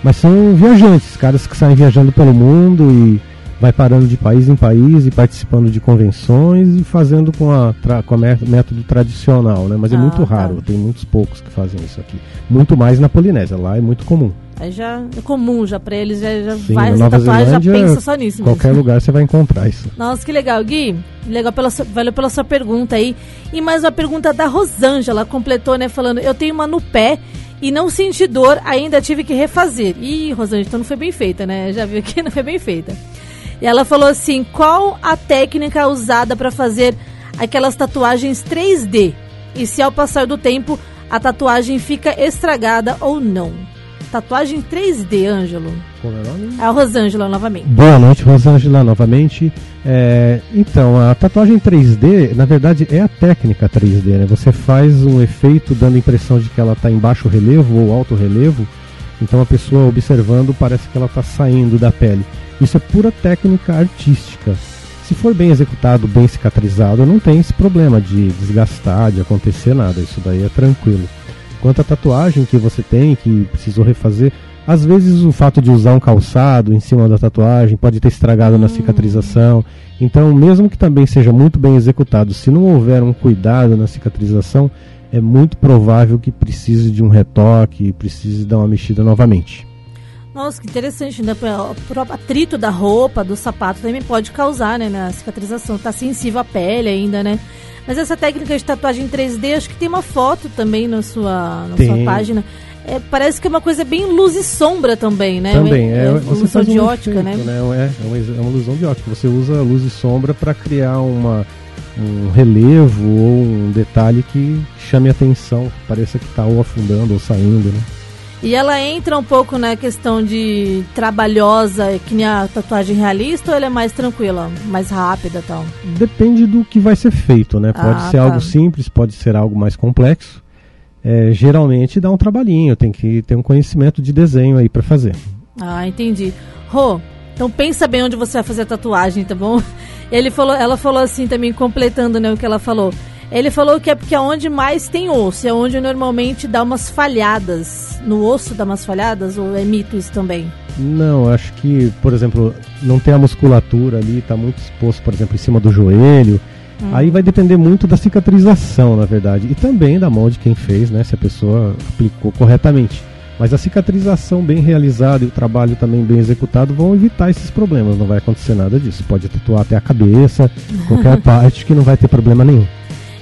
mas são viajantes, caras que saem viajando pelo mundo e vai parando de país em país e participando de convenções e fazendo com a, tra- com a mé- método tradicional, né? Mas é Ah, muito tá. raro, tem muitos poucos que fazem isso aqui. Muito mais na Polinésia, lá é muito comum. Aí já é comum já pra eles, já, já Sim, vai na essa Nova tatuagem, já Zelândia, pensa só nisso. mesmo. Qualquer lugar você vai encontrar isso. Nossa, que legal, Gui. Legal pela sua, valeu pela sua pergunta aí. E mais uma pergunta da Rosângela, completou, né, falando: Eu tenho uma no pé e não senti dor, ainda tive que refazer. Ih, Rosângela, então não foi bem feita, né? Já viu que não foi bem feita. E ela falou assim: Qual a técnica usada para fazer aquelas tatuagens 3D? E se ao passar do tempo a tatuagem fica estragada ou não? Tatuagem 3D, Ângelo. Como é o nome? É a Rosângela novamente. Boa noite, Rosângela, novamente. É, então, a tatuagem 3D, na verdade, é a técnica 3D, né? Você faz um efeito dando a impressão de que ela está em baixo relevo ou alto relevo, então a pessoa observando parece que ela está saindo da pele. Isso é pura técnica artística. Se for bem executado, bem cicatrizado, não tem esse problema de desgastar, de acontecer nada. Isso daí é tranquilo. Quanto à tatuagem que você tem, que precisou refazer, às vezes o fato de usar um calçado em cima da tatuagem pode ter estragado na cicatrização. Então, mesmo que também seja muito bem executado, se não houver um cuidado na cicatrização, é muito provável que precise de um retoque, precise dar uma mexida novamente. Nossa, que interessante, né? O próprio atrito da roupa, do sapato também pode causar, né? Na cicatrização. Tá sensível à pele ainda, né? Mas essa técnica de tatuagem 3D, acho que tem uma foto também na sua, na sua página. É, parece que é uma coisa bem luz e sombra também, né? Também, é, é, é você ilusão faz um de ótica, efeito, né? É, é, uma, é uma ilusão de ótica. Você usa luz e sombra para criar uma, um relevo ou um detalhe que chame a atenção, que pareça que está ou afundando ou saindo, né? E ela entra um pouco na questão de trabalhosa, que nem a tatuagem realista, ou ela é mais tranquila, mais rápida e tal? Depende do que vai ser feito, né? Pode Ah, ser tá. algo simples, pode ser algo mais complexo. É, geralmente dá um trabalhinho, tem que ter um conhecimento de desenho aí para fazer. Ah, entendi. Rô, então pensa bem onde você vai fazer a tatuagem, tá bom? Ele falou, ela falou assim também, completando né, o que ela falou. Ele falou que é porque é onde mais tem osso, é onde normalmente dá umas falhadas. No osso dá umas falhadas, ou é mito isso também? Não, acho que, por exemplo, não tem a musculatura ali, está muito exposto, por exemplo, em cima do joelho. Aí vai depender muito da cicatrização, na verdade, e também da mão de quem fez, né? Se a pessoa aplicou corretamente. Mas a cicatrização bem realizada e o trabalho também bem executado vão evitar esses problemas. Não vai acontecer nada disso. Pode tatuar até a cabeça, qualquer parte que não vai ter problema nenhum.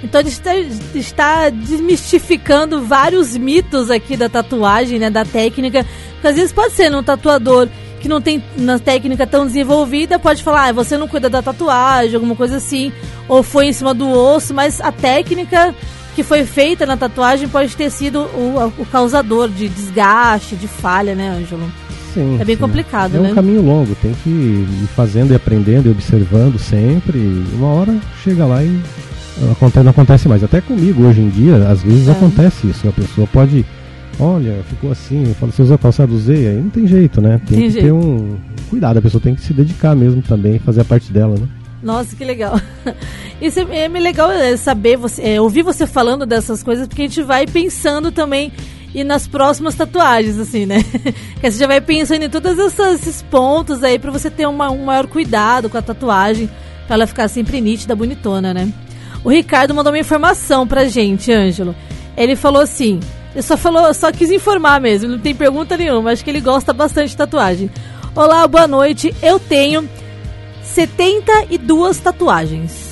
Então ele está, está desmistificando vários mitos aqui da tatuagem, né, da técnica. Porque às vezes pode ser num tatuador que não tem uma técnica tão desenvolvida, pode falar, ah, você não cuida da tatuagem, alguma coisa assim, ou foi em cima do osso, mas a técnica que foi feita na tatuagem pode ter sido o, o causador de desgaste, de falha, né, Ângelo? Sim, É bem sim. complicado, é né? um caminho longo, tem que ir fazendo e aprendendo e observando sempre. E uma hora chega lá e acontece, não acontece mais. Até comigo hoje em dia, às vezes É. acontece isso. A pessoa pode, olha, ficou assim, eu falo, você usou calçado usei, aí não tem jeito, né? Tem, Tem que jeito. ter um cuidado, a pessoa tem que se dedicar mesmo também, fazer a parte dela, né? Nossa, que legal. Isso é, é meio legal é, saber, você, é, ouvir você falando dessas coisas, porque a gente vai pensando também e nas próximas tatuagens, assim, né? Que você já vai pensando em todos esses pontos aí pra você ter uma- um maior cuidado com a tatuagem, pra ela ficar sempre nítida, bonitona, né? O Ricardo mandou uma informação pra gente, Ângelo. Ele falou assim, ele só falou, só quis informar mesmo, não tem pergunta nenhuma, acho que ele gosta bastante de tatuagem. Olá, boa noite. Eu tenho 72 tatuagens.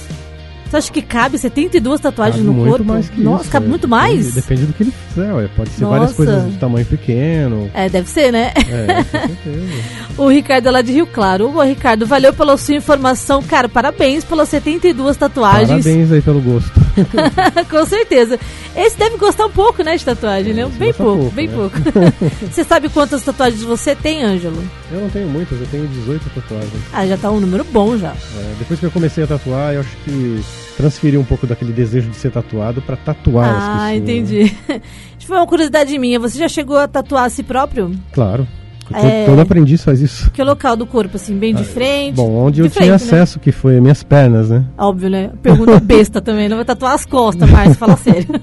Você acha que cabe 72 tatuagens Cabe no muito corpo? mais que Nossa, isso, cabe é. muito mais? Depende, depende do que ele fizer, ué. pode ser Nossa. várias coisas de tamanho pequeno. É, deve ser, né? É, com certeza. O Ricardo é lá de Rio Claro. Ô, Ricardo, valeu pela sua informação. Cara, parabéns pelas 72 tatuagens. Parabéns aí pelo gosto. Com certeza. Esse deve gostar um pouco, né, de tatuagem, né? Esse Bem pouco, pouco, bem né? pouco. você sabe quantas tatuagens você tem, Ângelo? Eu não tenho muitas, eu tenho 18 tatuagens. Ah, já tá um número bom já. É, depois que eu comecei a tatuar, eu acho que transferi um pouco daquele desejo de ser tatuado pra tatuar as pessoas. Ah, entendi. Falar uma curiosidade minha. Você já chegou a tatuar a si próprio? Claro. É. Todo aprendiz faz isso. Que local do corpo, assim, bem de frente? Ah, Bom, onde de eu tinha frente, né? acesso, que foi minhas pernas, né? Óbvio, né? Pergunta besta também. Não vai tatuar as costas, Márcio, fala sério.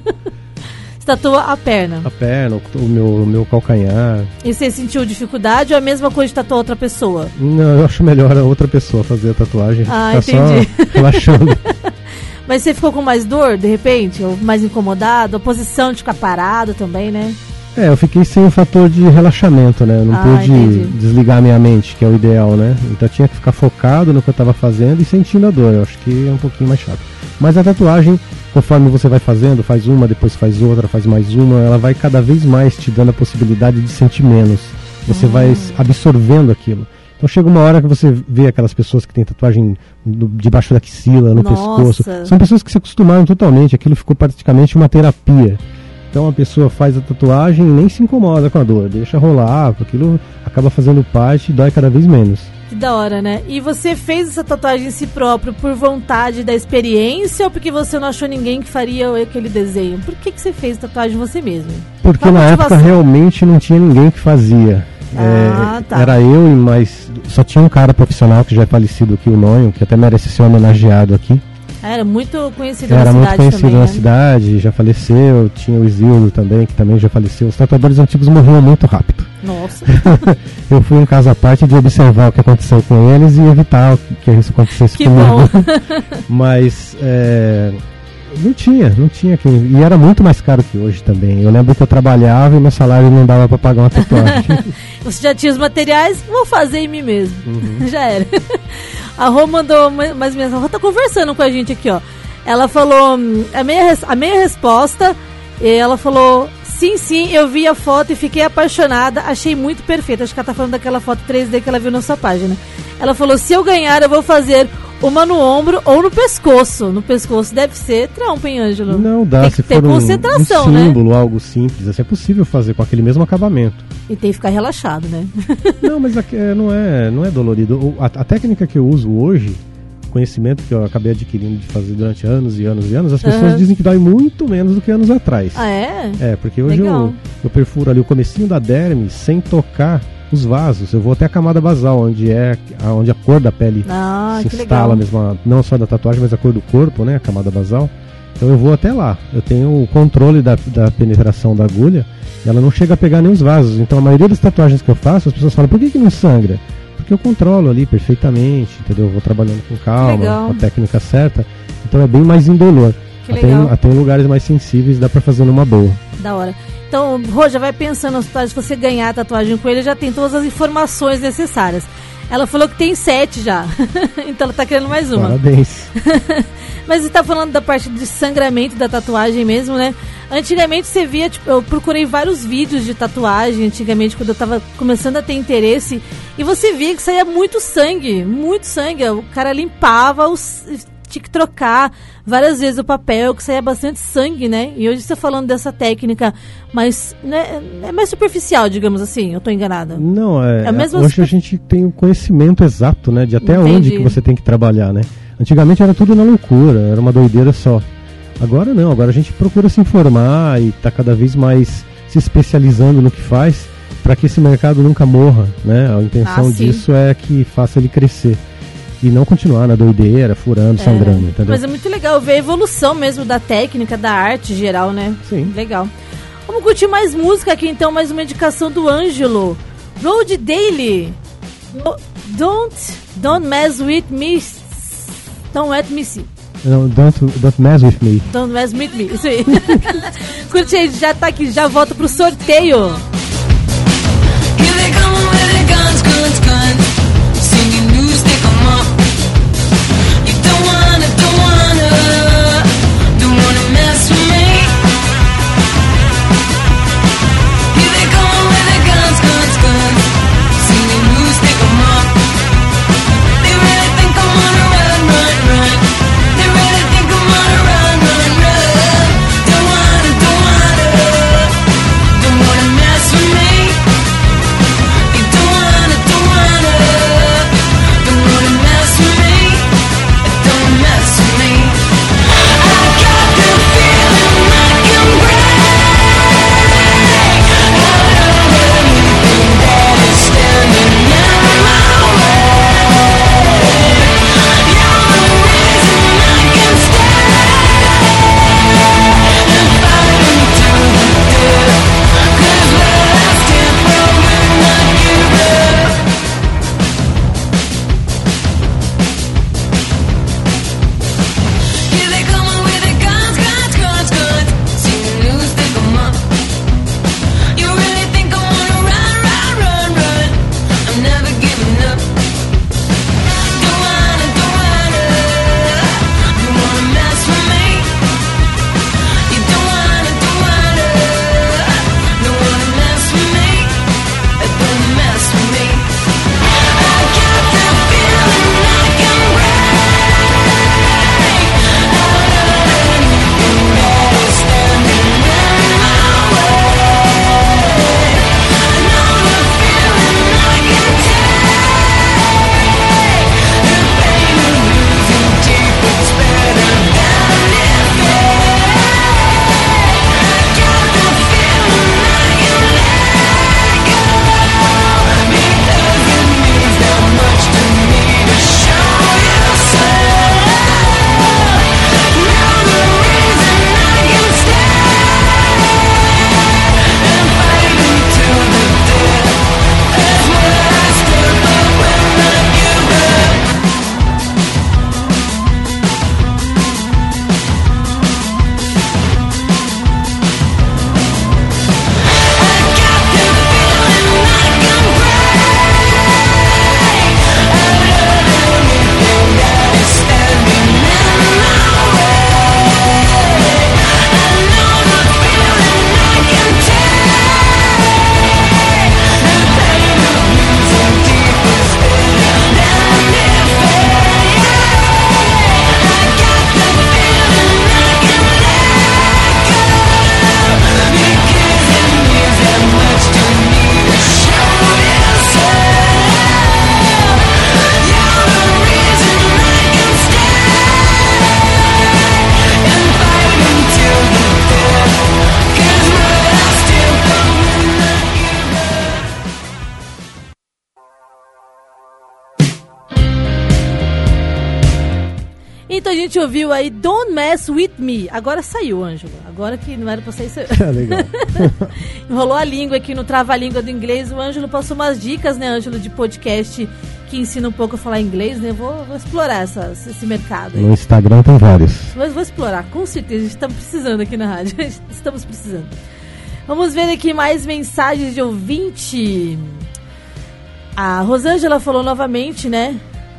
Você tatua a perna. A perna, o, meu, o meu calcanhar. E você sentiu dificuldade ou é a mesma coisa de tatuar outra pessoa? Não, eu acho melhor a outra pessoa fazer a tatuagem. Ah, ficar entendi. só relaxando. Mas você ficou com mais dor, de repente? Ou mais incomodado? A posição de ficar parado também, né? É, eu fiquei sem o fator de relaxamento, né? Eu não Ah, pude entendi. desligar minha mente, que é o ideal, né? Então eu tinha que ficar focado no que eu estava fazendo e sentindo a dor. Eu acho que é um pouquinho mais chato. Mas a tatuagem, conforme você vai fazendo, faz uma, depois faz outra, faz mais uma, ela vai cada vez mais te dando a possibilidade de sentir menos. Você vai s- Ah. absorvendo aquilo. Então chega uma hora que você vê aquelas pessoas que têm tatuagem debaixo da axila, no Nossa. pescoço. São pessoas que se acostumaram totalmente, aquilo ficou praticamente uma terapia. Então a pessoa faz a tatuagem e nem se incomoda com a dor, deixa rolar, aquilo acaba fazendo parte e dói cada vez menos. Que da hora, né? E você fez essa tatuagem em si próprio por vontade da experiência ou porque você não achou ninguém que faria aquele desenho? Por que, que você fez tatuagem você mesmo? Porque na época realmente não tinha ninguém que fazia. Ah, É, tá. Era eu e mais. Só tinha um cara profissional que já é falecido aqui, o Nonho, que até merece ser homenageado aqui. Ah, Era muito conhecido Era na muito cidade conhecido também, na né? cidade, já faleceu. Tinha o Isildo também, que também já faleceu. Os tatuadores antigos morriam muito rápido. Nossa. Eu fui um caso à parte de observar o que aconteceu com eles e evitar que isso acontecesse Que comigo. bom. Mas é, não tinha, não tinha quem. E era muito mais caro que hoje também. Eu lembro que eu trabalhava e meu salário não dava pra pagar uma tatuagem. Você já tinha os materiais, vou fazer em mim mesmo. Uhum. Já era. A Rô mandou ma- mais mensagem. A Rô tá conversando com a gente aqui, ó. Ela falou hum, a meia, a meia resposta. Ela falou: Sim, sim, eu vi a foto e fiquei apaixonada. Achei muito perfeita. Acho que ela tá falando daquela foto 3D que ela viu na sua página. Ela falou: Se eu ganhar, eu vou fazer uma no ombro ou no pescoço. No pescoço deve ser trampo, hein, Ângelo? Não dá, Tem se que ter for um, um concentração, né? símbolo, algo simples, assim, é possível fazer com aquele mesmo acabamento. E tem que ficar relaxado, né? não, mas é, não, é, não é dolorido. A, a técnica que eu uso hoje, conhecimento que eu acabei adquirindo de fazer durante anos e anos e anos, as pessoas Aham. dizem que dói muito menos do que anos atrás. ah, é? É, porque hoje eu, eu perfuro ali o comecinho da derme sem tocar os vasos. Eu vou até a camada basal, onde é a- onde a cor da pele Ah, se instala mesmo, não só da tatuagem, mas a cor do corpo, né, a camada basal. Então eu vou até lá. Eu tenho o controle da, da penetração da agulha e ela não chega a pegar nem os vasos. Então a maioria das tatuagens que eu faço, as pessoas falam, por que, que não sangra? Porque eu controlo ali perfeitamente, entendeu? Eu vou trabalhando com calma, Legal. com a técnica certa. Então é bem mais indolor. Até em, até em lugares mais sensíveis dá pra fazer numa boa. Da hora. Então, Rô, já vai pensando nas tatuagens. Se você ganhar a tatuagem com ele, já tem todas as informações necessárias. Ela falou que tem sete já. então ela tá querendo mais uma. Parabéns. Mas você tá falando da parte de sangramento da tatuagem mesmo, né? Antigamente você via, tipo, eu procurei vários vídeos de tatuagem, antigamente, quando eu tava começando a ter interesse, e você via que saía muito sangue, muito sangue. O cara limpava, os, tinha que trocar várias vezes o papel, que saía bastante sangue, né? E hoje você tá falando dessa técnica mais, né, é mais superficial, digamos assim, eu tô enganada. Não, é. É a mesma hoje a gente tem o conhecimento exato, né? De até Entendi. onde que você tem que trabalhar, né? Antigamente era tudo na loucura, era uma doideira só. Agora não, agora a gente procura se informar e tá cada vez mais se especializando no que faz para que esse mercado nunca morra, né? A intenção Ah, disso é que faça ele crescer e não continuar na doideira, furando, sangrando, entendeu? Mas é muito legal ver a evolução mesmo da técnica, da arte geral, né? Sim. Legal. Vamos curtir mais música aqui então, mais uma indicação do Ângelo. Road Daily. Do- Don't, don't mess with me. Don't let me see. Não, don't, don't mess with me. Don't mess with me. Isso aí. Curte aí, já tá aqui, já volta pro sorteio. Here they come guns, guns, guns. Ouviu aí Don't Mess With Me. Agora saiu, Ângelo. Agora que não era pra sair, saiu. É legal. Enrolou a língua aqui no Trava-Língua do Inglês. O Ângelo passou umas dicas, né, Ângelo, de podcast que ensina um pouco a falar inglês, né? Vou, vou explorar essa- esse mercado aí. No Instagram tem vários. Mas vou explorar, com certeza. A gente está precisando aqui na rádio. Estamos precisando. Vamos ver aqui mais mensagens de ouvinte. A Rosângela falou novamente, né?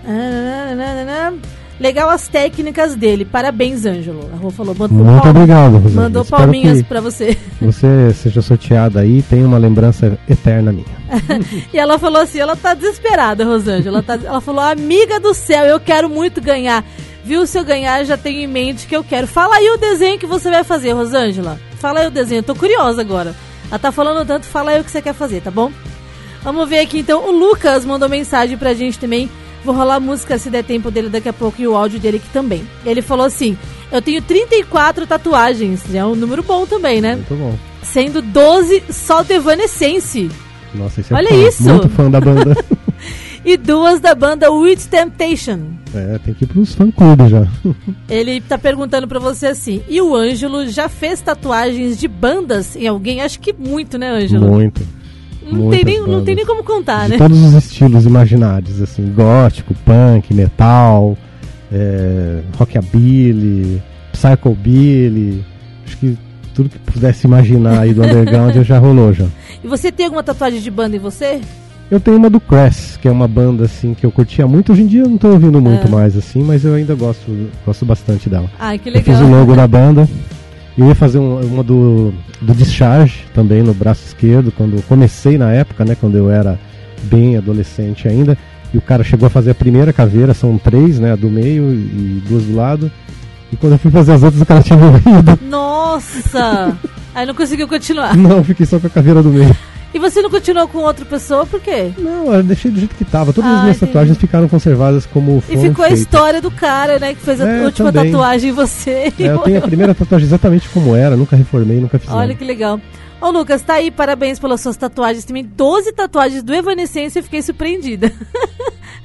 Ah, Legal as técnicas dele. Parabéns, Ângelo. A Rô falou. Mandou Muito palma- obrigado, Rosângela. Mandou Espero palminhas pra você. Você seja sorteada aí tenha uma lembrança eterna minha. E ela falou assim, ela tá desesperada, Rosângela. Ela, tá- ela falou, amiga do céu, eu quero muito ganhar. Viu, se eu ganhar, já tenho em mente que eu quero. Fala aí o desenho que você vai fazer, Rosângela. Fala aí o desenho, eu tô curiosa agora. Ela tá falando tanto, fala aí o que você quer fazer, tá bom? Vamos ver aqui então, o Lucas mandou mensagem pra gente também. Vou rolar a música se der tempo dele daqui a pouco e o áudio dele aqui também. Ele falou assim: Eu tenho 34 tatuagens. É um número bom também, né? Muito bom. Sendo 12 só do Evanescence. Nossa, esse é Olha fã, isso! muito fã da banda. e duas da banda With Temptation. é, tem que ir pros fã-clubes já. Ele tá perguntando pra você assim: e o Ângelo já fez tatuagens de bandas em alguém? Acho que muito, né, Ângelo? Muito. Não tem, nem, não tem nem como contar, de né? todos os estilos imaginários, assim, gótico, punk, metal, é, rockabilly, psychobilly, acho que tudo que pudesse imaginar aí do underground já rolou já. E você tem alguma tatuagem de banda em você? Eu tenho uma do Crass, que é uma banda assim que eu curtia muito, hoje em dia eu não tô ouvindo muito Ah. mais assim, mas eu ainda gosto, gosto bastante dela. Ai, que Eu fiz legal. o logo da banda. Eu ia fazer um- uma do, do Discharge também no braço esquerdo, quando comecei na época, né? Quando eu era bem adolescente ainda. E o cara chegou a fazer a primeira caveira, são três, né? A do meio e duas do lado. E quando eu fui fazer as outras, o cara tinha morrido. Nossa! Aí não conseguiu continuar. Não, fiquei só com a caveira do meio. E você não continuou com outra pessoa, por quê? Não, eu deixei do jeito que tava. Todas Ah, as minhas entendi. tatuagens ficaram conservadas como E ficou a história do cara, né, que fez a É, última também. tatuagem em você. É, eu tenho a primeira tatuagem exatamente como era, nunca reformei, nunca fiz Olha nada. que legal. Ô, Lucas, tá aí, parabéns pelas suas tatuagens. Também 12 tatuagens do Evanescence, eu fiquei surpreendida.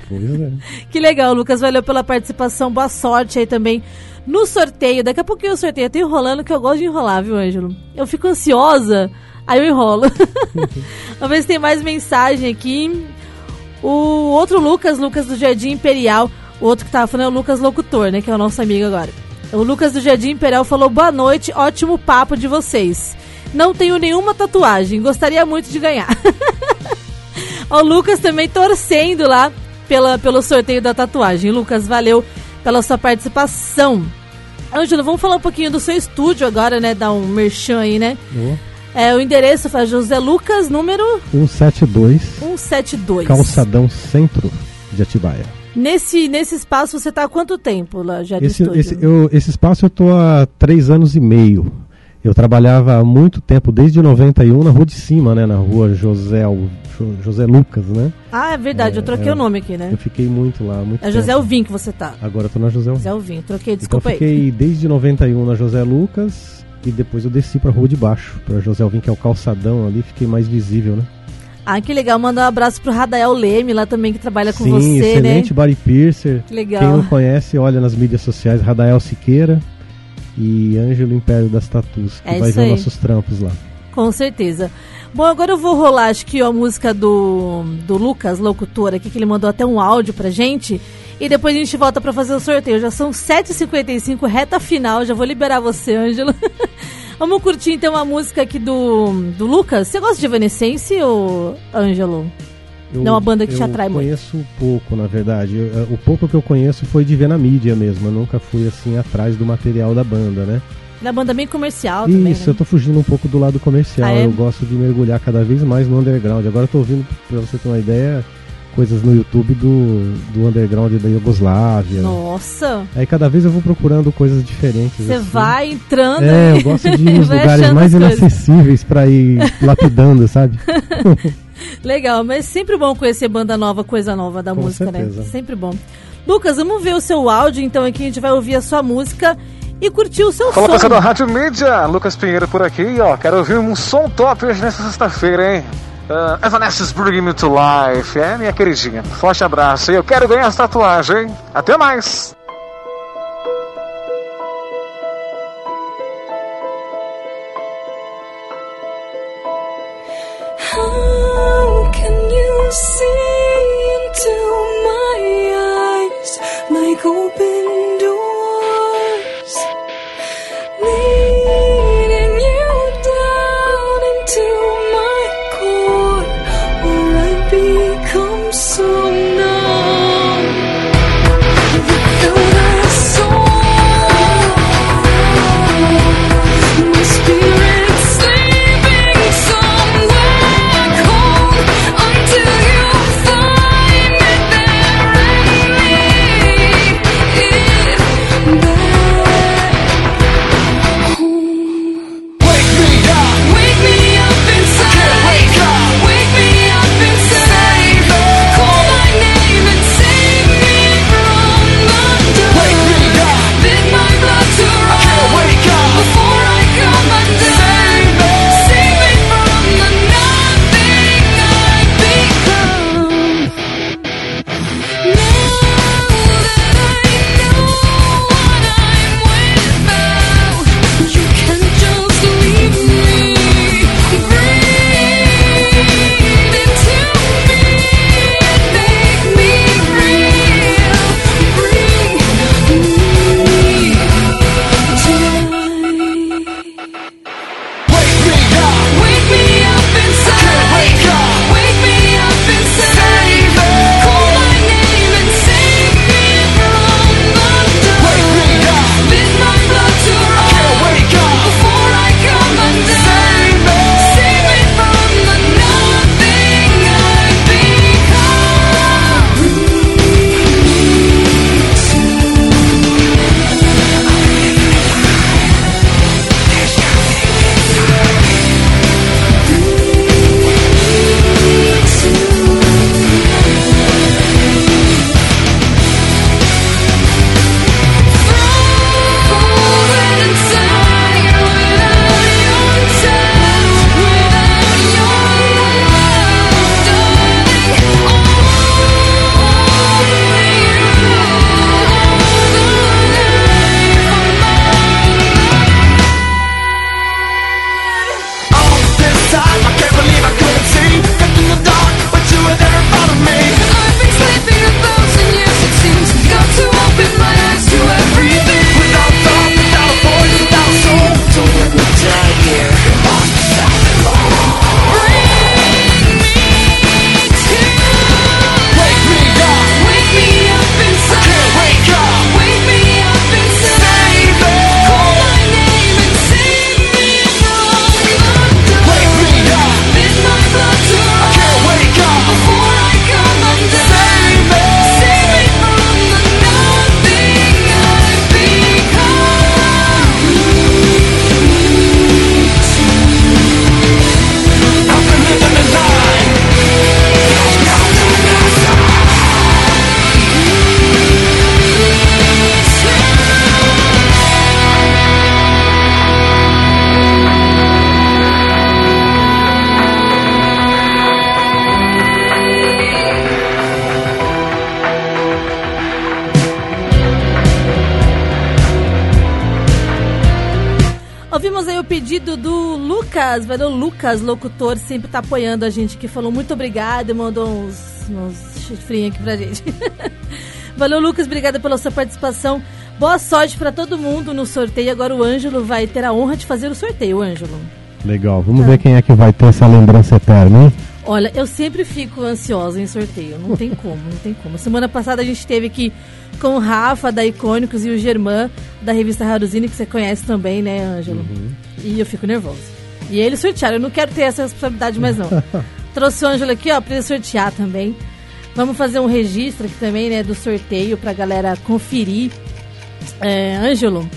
Pois é. que legal, Lucas. Valeu pela participação. Boa sorte aí também no sorteio. Daqui a pouquinho o sorteio. Eu tô enrolando que eu gosto de enrolar, viu, Ângelo? Eu fico ansiosa, aí eu enrolo. Se tem mais mensagem aqui. O outro Lucas, Lucas do Jardim Imperial. O outro que tava falando é o Lucas Locutor, né? Que é o nosso amigo agora. O Lucas do Jardim Imperial falou: Boa noite, ótimo papo de vocês. Não tenho nenhuma tatuagem, gostaria muito de ganhar. o Lucas também torcendo lá pela, pelo sorteio da tatuagem. Lucas, valeu pela sua participação. Ângelo, vamos falar um pouquinho do seu estúdio agora, né? Dar um merchan aí, né? Ó, É, o endereço foi José Lucas, número 172, 172. Calçadão Centro de Atibaia. Nesse, nesse espaço você tá há quanto tempo lá já Esse, esse, eu- esse espaço eu tô há três anos e meio. Eu trabalhava há muito tempo, desde 91, na rua de cima, né? Na rua José, José Lucas, né? Ah, é verdade, eu troquei é. o nome aqui, né? Eu fiquei muito lá, muito É José tempo. Alvim que você tá. Agora eu tô na José José Alvim. Alvim, troquei, Então desculpa eu aí. fiquei desde 91 na José Lucas e depois eu desci pra rua de baixo, pra José Alvim, que é o calçadão ali, fiquei mais visível, né? Ah, que legal. Mandar um abraço pro Radael Leme lá também, que trabalha com Sim, você, excelente né? body piercer. Que legal. Quem não conhece, olha nas mídias sociais, Radael Siqueira e Ângelo Império das Tatus, que É vai ver aí. nossos trampos lá. Com certeza. Bom, agora eu vou rolar, acho que a música do, do Lucas, locutor aqui, que ele mandou até um áudio pra gente. E depois a gente volta pra fazer o sorteio. Já são 7h55, reta final. Já vou liberar você, Ângelo. Vamos curtir então a música aqui do, do Lucas. Você gosta de Evanescence ou Ângelo? Eu, Não, a banda que te eu atrai muito. conheço pouco, na verdade. Eu- o pouco que eu conheço foi de ver na mídia mesmo. Eu nunca fui assim atrás do material da banda, né? Da banda bem comercial também. Isso, né? eu tô fugindo um pouco do lado comercial. Ah, é? Eu gosto de mergulhar cada vez mais no underground. Agora eu tô ouvindo, pra você ter uma ideia, coisas no YouTube do, do underground da Iugoslávia. Nossa, Aí cada vez eu vou procurando coisas diferentes. você assim. vai entrando. É, e eu gosto de ir nos lugares mais inacessíveis pra ir lapidando, sabe? Legal, mas sempre bom conhecer banda nova, coisa nova da Com música, certeza. né? Sempre bom. Lucas, vamos ver o seu áudio, então aqui a gente vai ouvir a sua música e curtir o seu Fala som. pessoal da Rádio Mídia, Lucas Pinheiro por aqui, ó. Quero ouvir um som top hoje nessa sexta-feira, hein? Uh, Evanescence Bringing Me to Life. É, minha queridinha. Forte abraço. E eu quero ganhar essa tatuagem. Até mais! How can you see into my eyes like open Lucas, locutor, sempre tá apoiando a gente, que falou muito obrigado e mandou uns, uns chifrinhos aqui pra gente. valeu Lucas, obrigada pela sua participação. Boa sorte pra todo mundo no sorteio. Agora o Ângelo vai ter a honra de fazer o sorteio, Ângelo. Legal, vamos ver quem é que vai ter essa lembrança eterna, hein? Olha, eu sempre fico ansiosa em sorteio, não tem como, não tem como. Semana passada a gente teve aqui com o Rafa da Icônicos e o Germán da revista Haruzine, que você conhece também, né, Ângelo? E eu fico nervosa. E eles sortearam, eu não quero ter essa responsabilidade mais não. Trouxe o Ângelo aqui, ó, pra ele sortear também. Vamos fazer um registro aqui também, né, do sorteio pra galera conferir. É, Ângelo,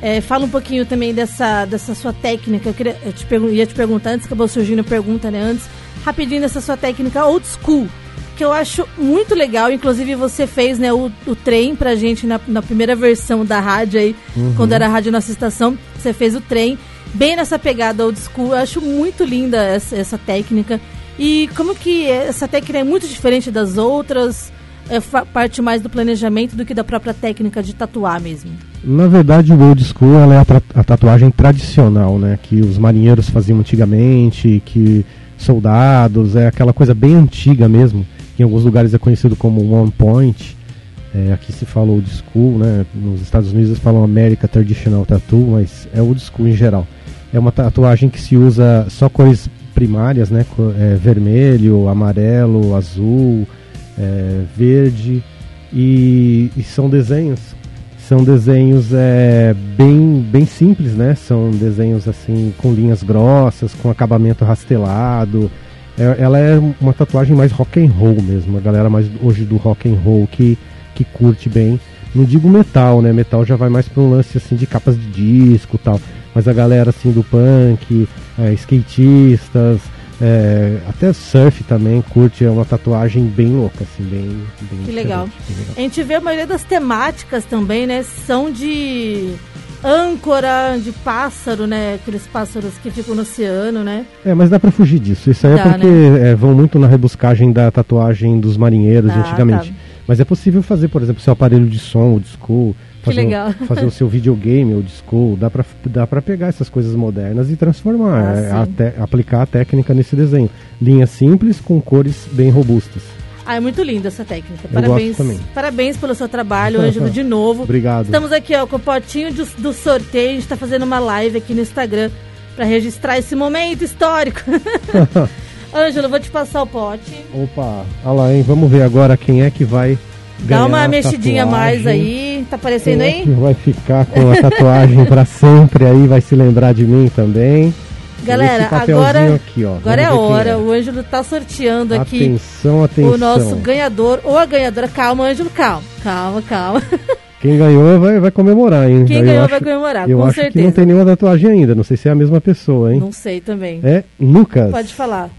é, fala um pouquinho também dessa, dessa sua técnica. Eu, queria, eu te ia te perguntar antes, acabou surgindo a pergunta, né? Antes, rapidinho dessa sua técnica old school, que eu acho muito legal. Inclusive, você fez né, o, o trem pra gente na, na primeira versão da rádio aí, quando era a rádio Nossa Estação. Você fez o trem, bem nessa pegada old school. Eu acho muito linda essa, essa técnica. E como que essa técnica é muito diferente das outras? é parte mais do planejamento do que da própria técnica de tatuar mesmo? Na verdade, o old school ela é a, a tatuagem tradicional, né? Que os marinheiros faziam antigamente, que soldados, é aquela coisa bem antiga mesmo. que Em alguns lugares é conhecido como one point. É, aqui se fala old school, né? Nos Estados Unidos eles falam America Traditional Tattoo, mas é old school em geral. É uma tatuagem que se usa só cores primárias, né? É, vermelho, amarelo, azul, é, verde e, e são desenhos são desenhos é, bem, bem simples, né? São desenhos assim com linhas grossas, com acabamento rastelado. É- ela é uma tatuagem mais rock and roll mesmo, a galera mais hoje do rock and roll que, que curte bem. Não digo metal, né? Metal já vai mais para um lance assim de capas de disco tal. Mas a galera assim do punk, é, skatistas, é, até surf também curte, é uma tatuagem bem louca, assim, bem, bem Que legal. bem legal. A gente vê a maioria das temáticas também, né? São de âncora, de pássaro, né? Aqueles pássaros que ficam no oceano, né? É, mas dá pra fugir disso. Isso aí Dá, é porque é, vão muito na rebuscagem da tatuagem dos marinheiros Ah, antigamente. tá. Mas é possível fazer, por exemplo, seu aparelho de som, old school. Que Fazer, o- legal. fazer o seu videogame old school. Dá pra, dá pra pegar essas coisas modernas e transformar. Ah, é, a aplicar a técnica nesse desenho. Linha simples com cores bem robustas. Ah, é muito linda essa técnica. Parabéns. Parabéns pelo seu trabalho, Ângelo, de novo. Obrigado. Estamos aqui, ó, com o potinho do, do sorteio. A gente tá fazendo uma live aqui no Instagram para registrar esse momento histórico. Ângelo, vou te passar o pote. Opa, olha lá, hein? Vamos ver agora quem é que vai ganhar Dá uma a mexidinha mais tatuagem. aí. Tá aparecendo é aí? vai ficar com a tatuagem pra sempre aí, vai se lembrar de mim também. Galera, agora, aqui, ó. agora é hora. O Ângelo tá sorteando aqui Atenção, atenção. o nosso ganhador ou a ganhadora. Calma, Ângelo, calma. Calma, calma. Quem ganhou vai, vai comemorar, hein? Quem Eu ganhou acho- vai comemorar, Eu com acho que não certeza. tem nenhuma tatuagem ainda, não sei se é a mesma pessoa, hein? Não sei também. É Lucas. Pode falar.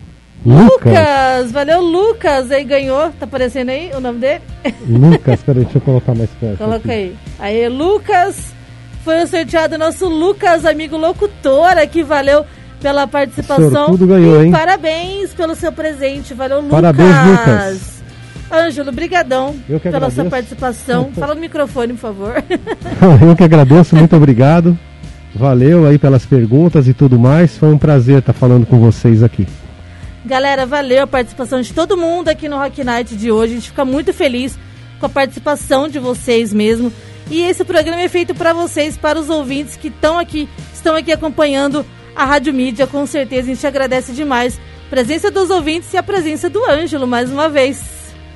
Lucas. Lucas, valeu Lucas, aí ganhou, tá aparecendo aí o nome dele? Lucas, peraí, deixa eu colocar mais perto. Coloca aí. Aí, Lucas, foi o sorteado nosso Lucas, amigo locutor, aqui, valeu pela participação. Sortudo ganhou, E hein? Parabéns pelo seu presente, valeu Lucas. Parabéns, Lucas. Ângelo, brigadão Eu que pela sua agradeço. participação. Fala no microfone, por favor. Eu que agradeço, muito obrigado. Valeu aí pelas perguntas e tudo mais. Foi um prazer estar falando com vocês aqui. Galera, valeu a participação de todo mundo aqui no Rock Night de hoje. A gente fica muito feliz com a participação de vocês mesmo. E esse programa é feito para vocês, para os ouvintes que estão aqui, estão aqui acompanhando a Rádio Mídia. Com certeza a gente agradece demais a presença dos ouvintes e a presença do Ângelo mais uma vez.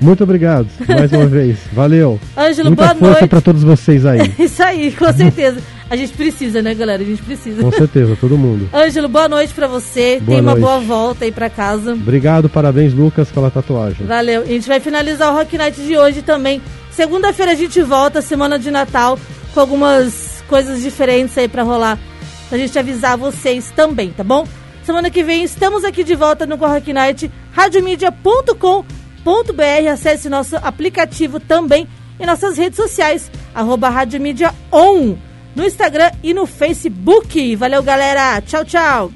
Muito obrigado, mais uma vez. Valeu. Ângelo, Muita boa força noite. para todos vocês aí. Isso aí, com certeza. A gente precisa, né, galera? A gente precisa. Com certeza, todo mundo. Ângelo, boa noite pra você. Boa Tenha uma boa volta aí pra casa. Obrigado, parabéns, Lucas, pela tatuagem. Valeu. A gente vai finalizar o Rock Night de hoje também. Segunda-feira a gente volta, semana de Natal, com algumas coisas diferentes aí pra rolar. Pra gente avisar vocês também, tá bom? Semana que vem estamos aqui de volta no Rock Night, radiomedia.com.br. Acesse nosso aplicativo também e nossas redes sociais, arroba Rádio Mídia On, no Instagram e no Facebook. Valeu, galera. Tchau, tchau.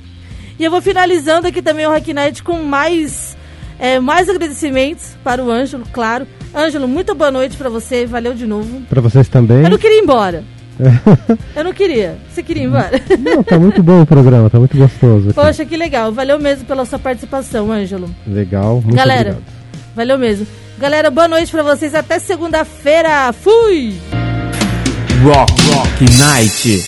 E eu vou finalizando aqui também o Rock Night com mais, é, mais agradecimentos para o Ângelo, claro. Ângelo, muito boa noite para você, valeu de novo. Para vocês também. Eu não queria ir embora. Eu não queria. Você queria ir embora? Não, tá muito bom o programa, tá muito gostoso. aqui. Poxa, que legal. Valeu mesmo pela sua participação, Ângelo. Legal, muito Galera, obrigado. valeu mesmo. Galera, boa noite para vocês. Até segunda-feira. Fui! Rock, Rock Night.